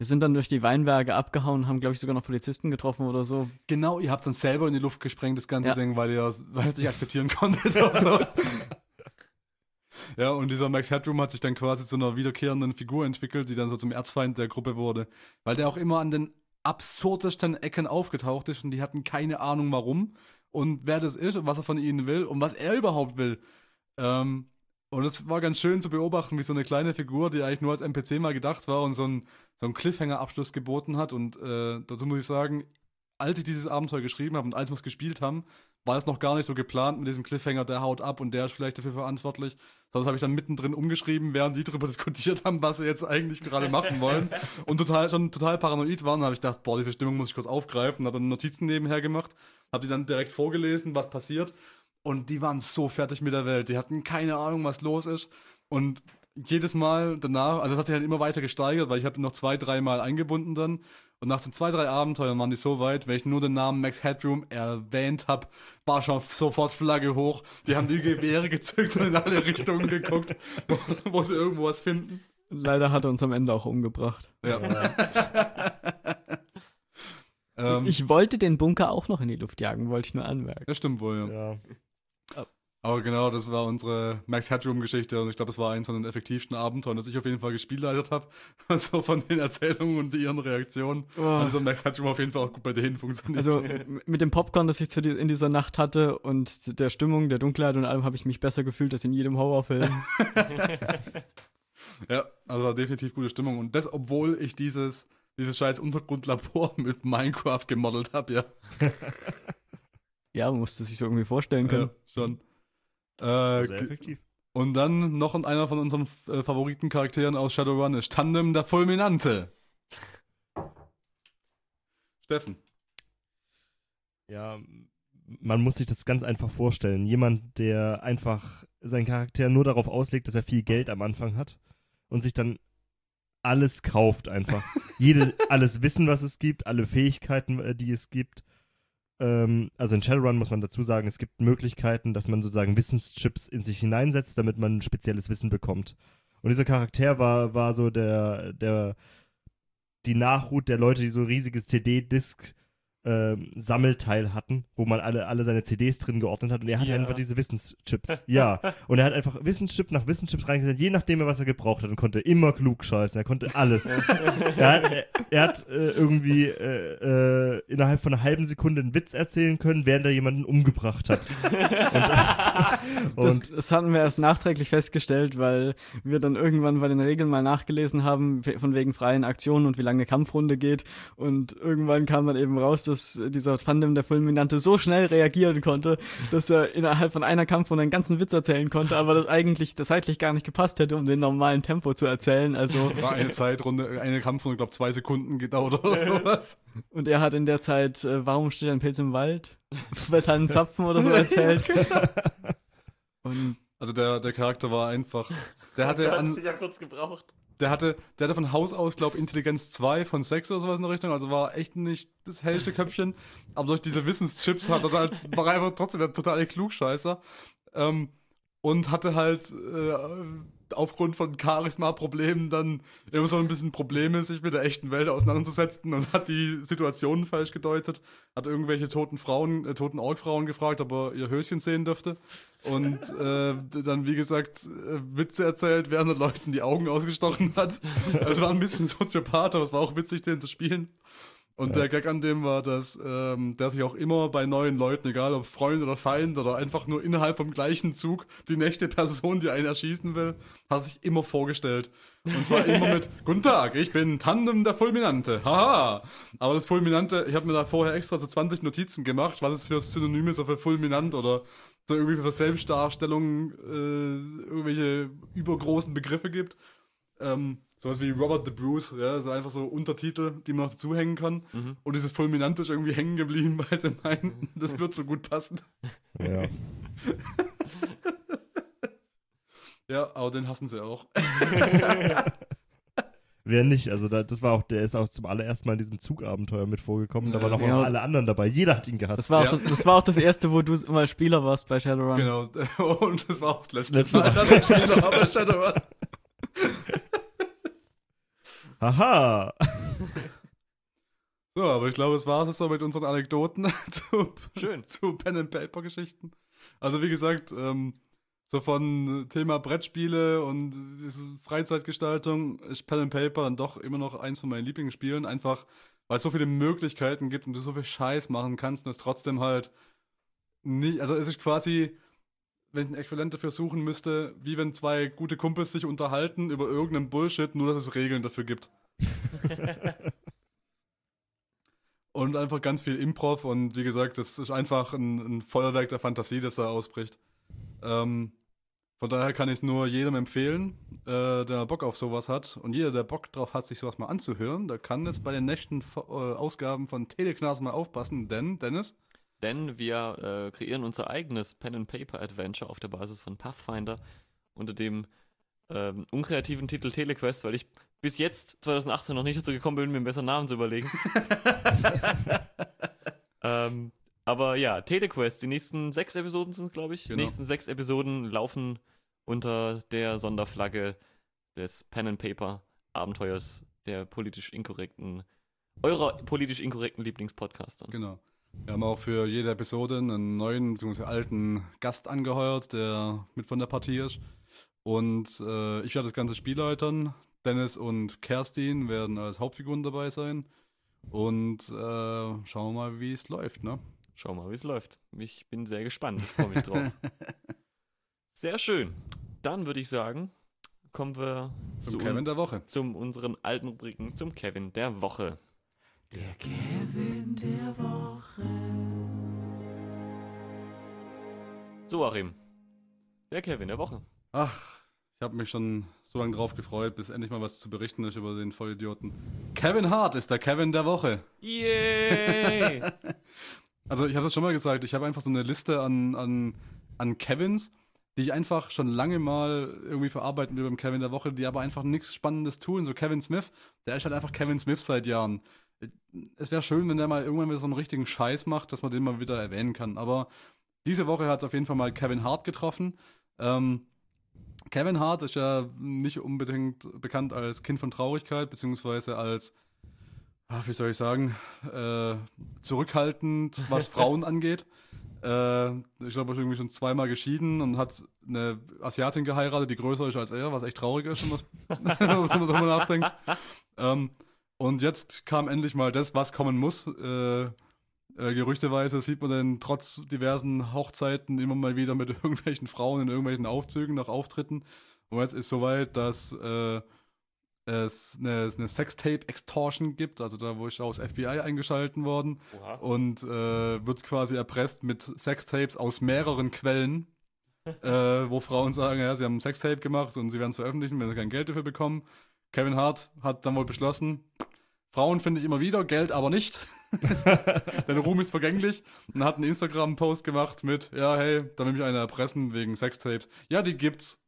wir sind dann durch die Weinberge abgehauen, haben, glaube ich, sogar noch Polizisten getroffen oder so. Genau, ihr habt dann selber in die Luft gesprengt, das ganze Ja. Ding, weil ihr weil ihr es nicht akzeptieren konntet oder so. Ja, und dieser Max Headroom hat sich dann quasi zu einer wiederkehrenden Figur entwickelt, die dann so zum Erzfeind der Gruppe wurde. Weil der auch immer an den absurdesten Ecken aufgetaucht ist und die hatten keine Ahnung warum und wer das ist und was er von ihnen will und was er überhaupt will. Ähm, und es war ganz schön zu beobachten, wie so eine kleine Figur, die eigentlich nur als NPC mal gedacht war und so einen, so einen Cliffhanger-Abschluss geboten hat. Und äh, dazu muss ich sagen, als ich dieses Abenteuer geschrieben habe und als wir es gespielt haben, war es noch gar nicht so geplant mit diesem Cliffhanger, der haut ab und der ist vielleicht dafür verantwortlich. Das habe ich dann mittendrin umgeschrieben, während die darüber diskutiert haben, was sie jetzt eigentlich gerade machen wollen. Und total, schon total paranoid waren, habe ich gedacht, boah, diese Stimmung muss ich kurz aufgreifen, habe dann Notizen nebenher gemacht, habe die dann direkt vorgelesen, was passiert. Und die waren so fertig mit der Welt. Die hatten keine Ahnung, was los ist. Und jedes Mal danach, also es hat sich halt immer weiter gesteigert, weil ich habe noch zwei, dreimal eingebunden dann. Und nach den zwei, drei Abenteuern waren die so weit, wenn ich nur den Namen Max Headroom erwähnt habe, war schon sofort Flagge hoch. Die haben die Gewehre gezückt und in alle Richtungen geguckt, wo, wo sie irgendwo was finden. Leider hat er uns am Ende auch umgebracht. Ja. ähm, Ich wollte den Bunker auch noch in die Luft jagen, wollte ich nur anmerken. das stimmt wohl, ja. Ja. Aber genau, das war unsere Max Headroom-Geschichte und ich glaube, das war eins von den effektivsten Abenteuern, das ich auf jeden Fall gespielleitet habe. Also von den Erzählungen und ihren Reaktionen. Oh. Also Max Headroom auf jeden Fall auch gut bei denen funktioniert. Also mit dem Popcorn, das ich in dieser Nacht hatte und der Stimmung, der Dunkelheit und allem habe ich mich besser gefühlt als in jedem Horrorfilm. ja, also war definitiv gute Stimmung. Und das, obwohl ich dieses, dieses scheiß Untergrundlabor mit Minecraft gemodelt habe, ja. ja, man musste sich so irgendwie vorstellen können. ja. Schon. Äh, Sehr effektiv. und dann noch einer von unseren äh, Favoritencharakteren aus Shadowrun ist Tandem der Fulminante. Steffen. Ja, man muss sich das ganz einfach vorstellen. Jemand, der einfach seinen Charakter nur darauf auslegt, dass er viel Geld am Anfang hat und sich dann alles kauft einfach. Jede, alles Wissen, was es gibt, alle Fähigkeiten, äh, die es gibt. Ähm, also in Shadowrun muss man dazu sagen, es gibt Möglichkeiten, dass man sozusagen Wissenschips in sich hineinsetzt, damit man spezielles Wissen bekommt. Und dieser Charakter war, war so der, der, die Nachhut der Leute, die so ein riesiges CD-Disc ähm, Sammelteil hatten, wo man alle, alle seine CDs drin geordnet hat und er hatte Ja. einfach diese Wissenschips. ja. Und er hat einfach Wissenschip nach Wissenschips reingesetzt, je nachdem, was er gebraucht hat und konnte immer klug scheißen. Er konnte alles. er hat, er, er hat äh, irgendwie äh, äh, innerhalb von einer halben Sekunde einen Witz erzählen können, während er jemanden umgebracht hat. und, Das, und das hatten wir erst nachträglich festgestellt, weil wir dann irgendwann bei den Regeln mal nachgelesen haben, von wegen freien Aktionen und wie lange eine Kampfrunde geht. Und irgendwann kam dann eben raus, dass dieser Fandom der Fulminante so schnell reagieren konnte, dass er innerhalb von einer Kampfrunde einen ganzen Witz erzählen konnte, aber das eigentlich das zeitlich gar nicht gepasst hätte, um den normalen Tempo zu erzählen. Also, War eine Zeitrunde, eine Kampfrunde, ich glaube, zwei Sekunden gedauert oder sowas. und er hat in der Zeit, äh, warum steht ein Pilz im Wald? Er einen Zapfen oder so erzählt. Und Also der, der Charakter war einfach. Der hatte, Du hast an, dich ja kurz gebraucht. Der hatte, der hatte von Haus aus, glaube Intelligenz 2 von 6 oder sowas in der Richtung. Also war echt nicht das hellste Köpfchen. Aber durch diese Wissenschips hat er halt, war er einfach trotzdem der totale Klugscheißer. Ähm, und hatte halt äh, aufgrund von Charisma-Problemen dann immer so ein bisschen Probleme, sich mit der echten Welt auseinanderzusetzen und hat die Situationen falsch gedeutet, hat irgendwelche toten Frauen, äh, toten Orgfrauen gefragt, ob er ihr Höschen sehen dürfte und äh, dann, wie gesagt, äh, Witze erzählt, während er Leuten die Augen ausgestochen hat. Also war ein bisschen Soziopath, aber es war auch witzig, den zu spielen. Und Ja. der Gag an dem war, dass ähm, der sich auch immer bei neuen Leuten, egal ob Freund oder Feind oder einfach nur innerhalb vom gleichen Zug, die nächste Person, die einen erschießen will, hat sich immer vorgestellt. Und zwar immer mit Guten Tag, ich bin Tandem der Fulminante. Haha. Aber das Fulminante, ich habe mir da vorher extra so 20 Notizen gemacht, was es für Synonyme so für Fulminant oder so irgendwie für Selbstdarstellungen äh, irgendwelche übergroßen Begriffe gibt. Ähm, sowas wie Robert the Bruce, ja, so einfach so Untertitel, die man noch dazu hängen kann. Mhm. Und dieses Fulminant ist irgendwie hängen geblieben, weil sie meinten, das wird so gut passen. ja. Ja, aber den hassen sie auch. Wer nicht? Also da, das war auch, der ist auch zum allerersten Mal in diesem Zugabenteuer mit vorgekommen. Da waren auch Ja. noch alle anderen dabei. Jeder hat ihn gehasst. das war, auch Ja. das, das war auch das erste, wo du mal Spieler warst bei Shadowrun. Genau. Und das war auch das letzte Letzte Mal, Mal. dass ich Spieler war bei Shadowrun. Haha! So, aber ich glaube, es war es so mit unseren Anekdoten zu, Schön. zu Pen and Paper Geschichten. Also wie gesagt, ähm, So von äh, Thema Brettspiele und diese Freizeitgestaltung ist Pen and Paper dann doch immer noch eins von meinen Lieblingsspielen. Einfach, weil es so viele Möglichkeiten gibt und du so viel Scheiß machen kannst und es trotzdem halt nicht, also es ist quasi, wenn ich ein Äquivalent dafür suchen müsste, wie wenn zwei gute Kumpels sich unterhalten über irgendeinen Bullshit, nur dass es Regeln dafür gibt. und einfach ganz viel Improv und wie gesagt, das ist einfach ein, ein Feuerwerk der Fantasie, das da ausbricht. Ähm, von daher kann ich es nur jedem empfehlen, äh, der Bock auf sowas hat. Und jeder, der Bock drauf hat, sich sowas mal anzuhören, der kann jetzt bei den nächsten äh, Ausgaben von Teleknas mal aufpassen, denn, Dennis? Denn wir äh, kreieren unser eigenes Pen-and-Paper-Adventure auf der Basis von Pathfinder unter dem ähm, unkreativen Titel Telequest, weil ich bis jetzt 2018 noch nicht dazu gekommen bin, mir einen besseren Namen zu überlegen. ähm, aber ja, Telequest, die nächsten sechs Episoden sind es, glaube ich. Die Genau. nächsten sechs Episoden laufen unter der Sonderflagge des Pen-and-Paper-Abenteuers der politisch inkorrekten, eurer politisch inkorrekten Lieblingspodcaster. Genau. Wir haben auch für jede Episode einen neuen bzw. alten Gast angeheuert, der mit von der Partie ist. Und äh, ich werde das ganze Spiel leitern. Dennis und Kerstin werden als Hauptfiguren dabei sein. Und äh, schauen wir mal, wie es läuft, ne? Schau mal, wie es läuft. Ich bin sehr gespannt. Ich freue mich drauf. Sehr schön. Dann würde ich sagen, kommen wir Zum zu Kevin der Woche. zum unseren alten Rubriken, zum Kevin der Woche. Der Kevin der Woche. So, Achim. Der Kevin der Woche. Ach, ich habe mich schon so lange drauf gefreut, bis endlich mal was zu berichten ist über den Vollidioten. Kevin Hart ist der Kevin der Woche. Yay! Also ich habe das schon mal gesagt, ich habe einfach so eine Liste an, an, an Kevins, die ich einfach schon lange mal irgendwie verarbeiten will beim Kevin der Woche, die aber einfach nichts Spannendes tun. So Kevin Smith, der ist halt einfach Kevin Smith seit Jahren. Es wäre schön, wenn der mal irgendwann wieder so einen richtigen Scheiß macht, dass man den mal wieder erwähnen kann. Aber diese Woche hat es auf jeden Fall mal Kevin Hart getroffen. Ähm, Kevin Hart ist ja nicht unbedingt bekannt als Kind von Traurigkeit, beziehungsweise als, ach, wie soll ich sagen, äh, zurückhaltend, was Frauen angeht. Äh, ich glaube, er ist irgendwie schon zweimal geschieden und hat eine Asiatin geheiratet, die größer ist als er, was echt traurig ist, wenn man darüber nachdenkt. Ähm, und jetzt kam endlich mal das, was kommen muss. Äh, äh, gerüchteweise sieht man den trotz diversen Hochzeiten immer mal wieder mit irgendwelchen Frauen in irgendwelchen Aufzügen nach Auftritten. Und jetzt ist soweit, dass äh, es eine, eine Sextape-Extortion gibt, also da wo ich aus FBI eingeschalten worden Oha. und äh, wird quasi erpresst mit Sextapes aus mehreren Quellen, äh, wo Frauen sagen, ja, sie haben ein Sextape gemacht und sie werden es veröffentlichen, wenn sie kein Geld dafür bekommen. Kevin Hart hat dann wohl beschlossen, Frauen finde ich immer wieder, Geld aber nicht. Dein Ruhm ist vergänglich und hat einen Instagram-Post gemacht mit, ja, hey, da will mich einer erpressen wegen Sextapes. Ja, die gibt's.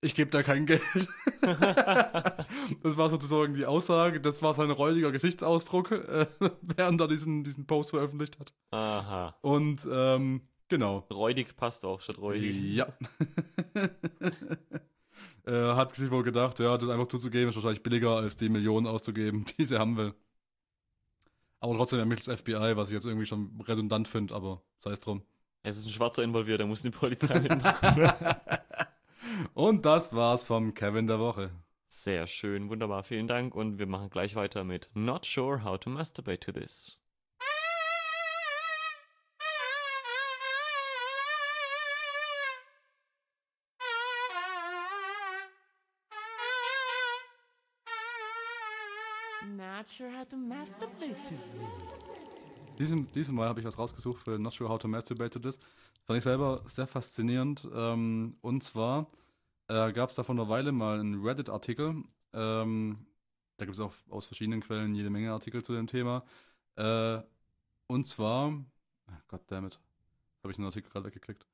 Ich gebe da kein Geld. das war sozusagen die Aussage, das war sein räudiger Gesichtsausdruck, äh, während er diesen, diesen Post veröffentlicht hat. Aha. Und ähm, genau. Räudig passt auch statt räudig. Ja. Er hat sich wohl gedacht, ja, das einfach zuzugeben, ist wahrscheinlich billiger, als die Millionen auszugeben, die sie haben will. Aber trotzdem ermittelt das FBI, was ich jetzt irgendwie schon redundant finde, aber sei es drum. Es ist ein Schwarzer involviert, da muss die Polizei mitmachen. Und das war's vom Kevin der Woche. Sehr schön, wunderbar, vielen Dank. Und wir machen gleich weiter mit Not Sure How to Masturbate to This. Not sure how to masturbate to Diesem, diesem Mal habe ich was rausgesucht für Not Sure How to Masturbate to This. Fand ich selber sehr faszinierend. Ähm, und zwar äh, gab es da vor einer Weile mal einen Reddit-Artikel. Ähm, da gibt es auch aus verschiedenen Quellen jede Menge Artikel zu dem Thema. Äh, und zwar, goddammit, habe ich den Artikel gerade weggeklickt.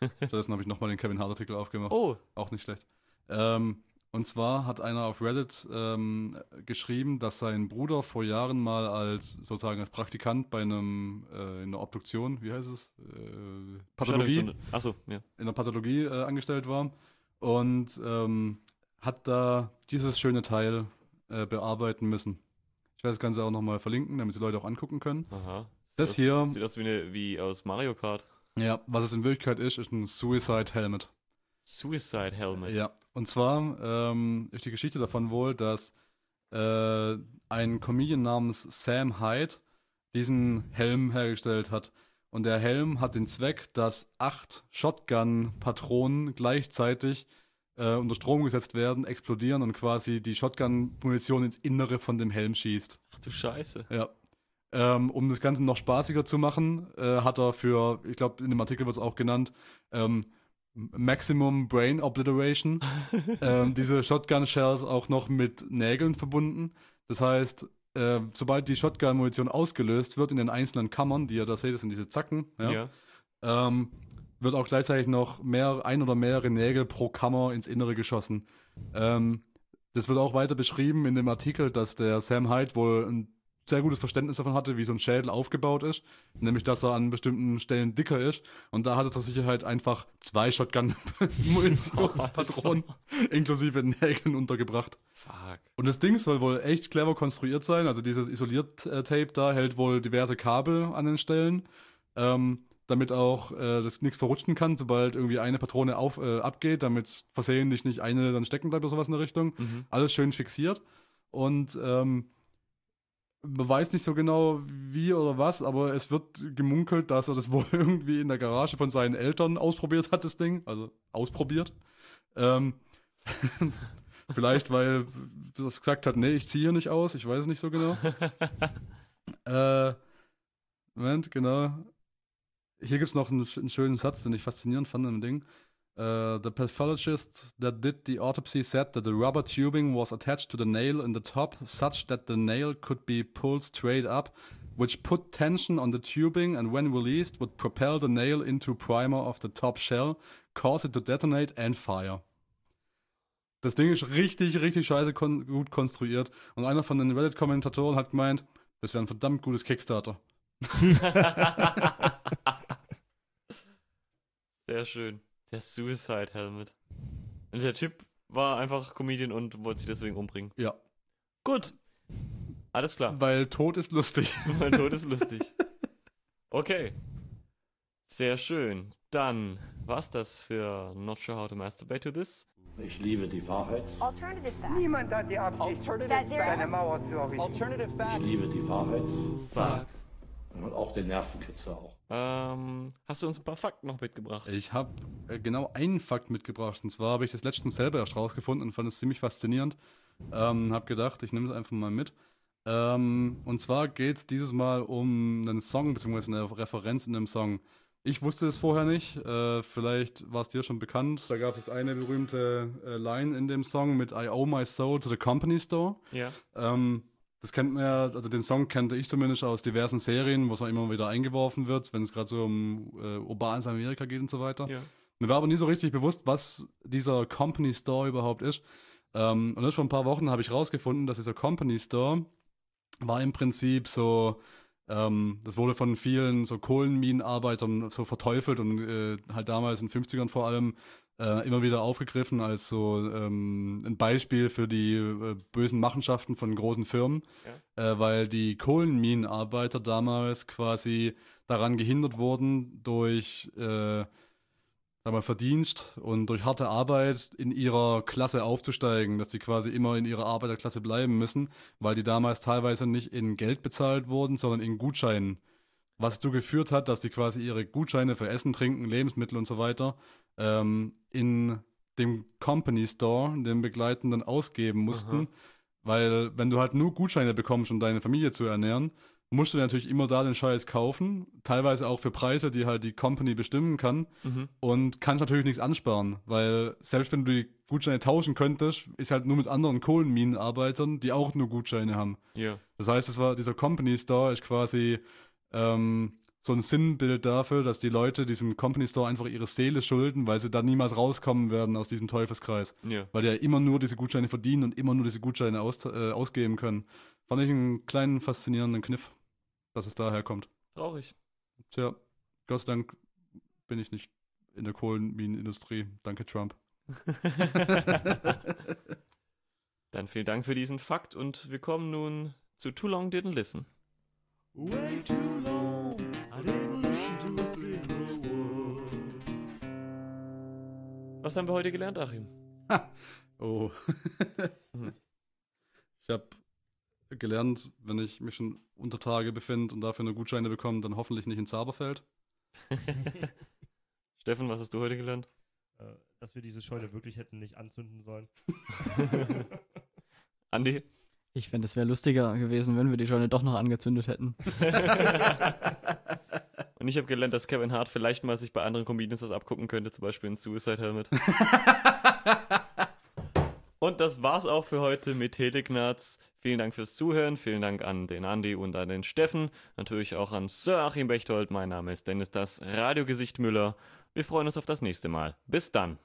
Stattdessen habe ich nochmal den Kevin Hart-Artikel aufgemacht. Oh, Auch nicht schlecht. Ähm, und zwar hat einer auf Reddit ähm, geschrieben, dass sein Bruder vor Jahren mal als sozusagen als Praktikant bei einem äh, in einer Obduktion, wie heißt es? Äh, Pathologie, Achso, ja. in der Pathologie äh, angestellt war und ähm, hat da dieses schöne Teil äh, bearbeiten müssen. Ich werde das Ganze auch nochmal verlinken, damit die Leute auch angucken können. Aha. Sieht Das aus, hier- Sieht aus wie, eine, wie aus Mario Kart. Ja, was es in Wirklichkeit ist, ist ein Suicide Helmet. Suicide Helmet. Ja, und zwar ähm, ist die Geschichte davon wohl, dass äh, ein Comedian namens Sam Hyde diesen Helm hergestellt hat. Und der Helm hat den Zweck, dass acht Shotgun-Patronen gleichzeitig äh, unter Strom gesetzt werden, explodieren und quasi die Shotgun-Munition ins Innere von dem Helm schießt. Ach du Scheiße. Ja. Ähm, um das Ganze noch spaßiger zu machen, äh, hat er für, ich glaube, in dem Artikel wird es auch genannt, ähm, Maximum Brain Obliteration, ähm, diese Shotgun-Shells auch noch mit Nägeln verbunden. Das heißt, äh, sobald die Shotgun-Munition ausgelöst wird in den einzelnen Kammern, die ihr da seht, das sind diese Zacken, ja, Ja. ähm, wird auch gleichzeitig noch mehr, ein oder mehrere Nägel pro Kammer ins Innere geschossen. Ähm, das wird auch weiter beschrieben in dem Artikel, dass der Sam Hyde wohl ein sehr gutes Verständnis davon hatte, wie so ein Schädel aufgebaut ist. Nämlich, dass er an bestimmten Stellen dicker ist. Und da hat er zur Sicherheit einfach zwei Shotgun-Munitionspatronen inklusive Nägeln untergebracht. Fuck. Und das Ding soll wohl echt clever konstruiert sein. Also dieses Isoliert-Tape da hält wohl diverse Kabel an den Stellen, ähm, damit auch äh, das nichts verrutschen kann, sobald irgendwie eine Patrone auf, äh, abgeht, damit versehentlich nicht eine dann stecken bleibt oder sowas in der Richtung. Mhm. Alles schön fixiert. Und ähm, man weiß nicht so genau wie oder was, aber es wird gemunkelt, dass er das wohl irgendwie in der Garage von seinen Eltern ausprobiert hat, das Ding. Also ausprobiert. Ähm, vielleicht, weil er gesagt hat, nee, ich ziehe hier nicht aus, ich weiß es nicht so genau. äh, Moment, genau. Hier gibt es noch einen, einen schönen Satz, den ich faszinierend fand im Ding. Uh, the pathologist that did the autopsy said that the rubber tubing was attached to the nail in the top such that the nail could be pulled straight up, which put tension on the tubing and when released would propel the nail into primer of the top shell, cause it to detonate and fire. Das Ding ist richtig, richtig scheiße kon gut konstruiert. Und einer von den Reddit-Kommentatoren hat gemeint, das wäre ein verdammt gutes Kickstarter. Sehr schön. Der Suicide Helmet. Und der Typ war einfach Comedian und wollte sich deswegen umbringen. Ja. Gut. Alles klar. Weil Tod ist lustig. Mein Tod ist lustig. Okay. Sehr schön. Dann war's das für Not Sure How to Masturbate to This. Ich liebe die Wahrheit. Alternative facts. Niemand hat die Absicht, eine Mauer zu errichten. Ich Alternative facts. liebe die Wahrheit. Fakt. Und auch den Nervenkitzel auch. Ähm, hast du uns ein paar Fakten noch mitgebracht? Ich habe äh, genau einen Fakt mitgebracht. Und zwar habe ich das letztens selber erst rausgefunden und fand es ziemlich faszinierend. Ähm, habe gedacht, ich nehme es einfach mal mit. Ähm, und zwar geht es dieses Mal um einen Song, beziehungsweise eine Referenz in einem Song. Ich wusste es vorher nicht. Äh, vielleicht war es dir schon bekannt. Da gab es eine berühmte äh, Line in dem Song mit I owe my soul to the company store. Ja. Ähm, das kennt man ja, also den Song kannte ich zumindest aus diversen Serien, wo es immer wieder eingeworfen wird, wenn es gerade so um äh, urbanes Amerika geht und so weiter. Ja. Mir war aber nie so richtig bewusst, was dieser Company Store überhaupt ist. Ähm, und erst vor ein paar Wochen habe ich rausgefunden, dass dieser Company Store war im Prinzip so, ähm, das wurde von vielen so Kohlenminenarbeitern so verteufelt und äh, halt damals in den 50ern vor allem äh, immer wieder aufgegriffen als so ähm, ein Beispiel für die äh, bösen Machenschaften von großen Firmen, äh, weil die Kohlenminenarbeiter damals quasi daran gehindert wurden durch äh, sag mal, Verdienst und durch harte Arbeit in ihrer Klasse aufzusteigen, dass die quasi immer in ihrer Arbeiterklasse bleiben müssen, weil die damals teilweise nicht in Geld bezahlt wurden, sondern in Gutscheinen. Was dazu geführt hat, dass die quasi ihre Gutscheine für Essen, Trinken, Lebensmittel und so weiter ähm, in dem Company Store, dem begleitenden, ausgeben mussten. Aha. Weil, wenn du halt nur Gutscheine bekommst, um deine Familie zu ernähren, musst du natürlich immer da den Scheiß kaufen. Teilweise auch für Preise, die halt die Company bestimmen kann. Mhm. Und kannst natürlich nichts ansparen, weil selbst wenn du die Gutscheine tauschen könntest, ist halt nur mit anderen Kohlenminenarbeitern, die auch nur Gutscheine haben. Ja. Das heißt, es war dieser Company Store ist quasi ähm, so ein Sinnbild dafür, dass die Leute diesem Company Store einfach ihre Seele schulden, weil sie da niemals rauskommen werden aus diesem Teufelskreis. Ja. Weil die ja immer nur diese Gutscheine verdienen und immer nur diese Gutscheine aus, äh, ausgeben können. Fand ich einen kleinen faszinierenden Kniff, dass es daher kommt. Traurig. Tja, Gott sei Dank bin ich nicht in der Kohlenminenindustrie. Danke, Trump. Dann vielen Dank für diesen Fakt und wir kommen nun zu Too Long Didn't Listen. Way too long, I didn't listen. To Zero World. Was haben wir heute gelernt, Achim? Oh. Mhm. Ich habe gelernt, wenn ich mich schon unter Tage befinde und dafür nur Gutscheine bekomme, dann hoffentlich nicht in Zaberfeld. Steffen, was hast du heute gelernt? Äh, dass wir diese Scheune wirklich hätten nicht anzünden sollen. Andi? Ich fände, es wäre lustiger gewesen, wenn wir die Scheune doch noch angezündet hätten. Und ich habe gelernt, dass Kevin Hart vielleicht mal sich bei anderen Comedians was abgucken könnte, zum Beispiel in Suicide Helmet. Und das war's auch für heute mit Telegnaz. Vielen Dank fürs Zuhören. Vielen Dank an den Andi und an den Steffen. Natürlich auch an Sir Achim Bechtold. Mein Name ist Dennis das Radiogesicht Müller. Wir freuen uns auf das nächste Mal. Bis dann.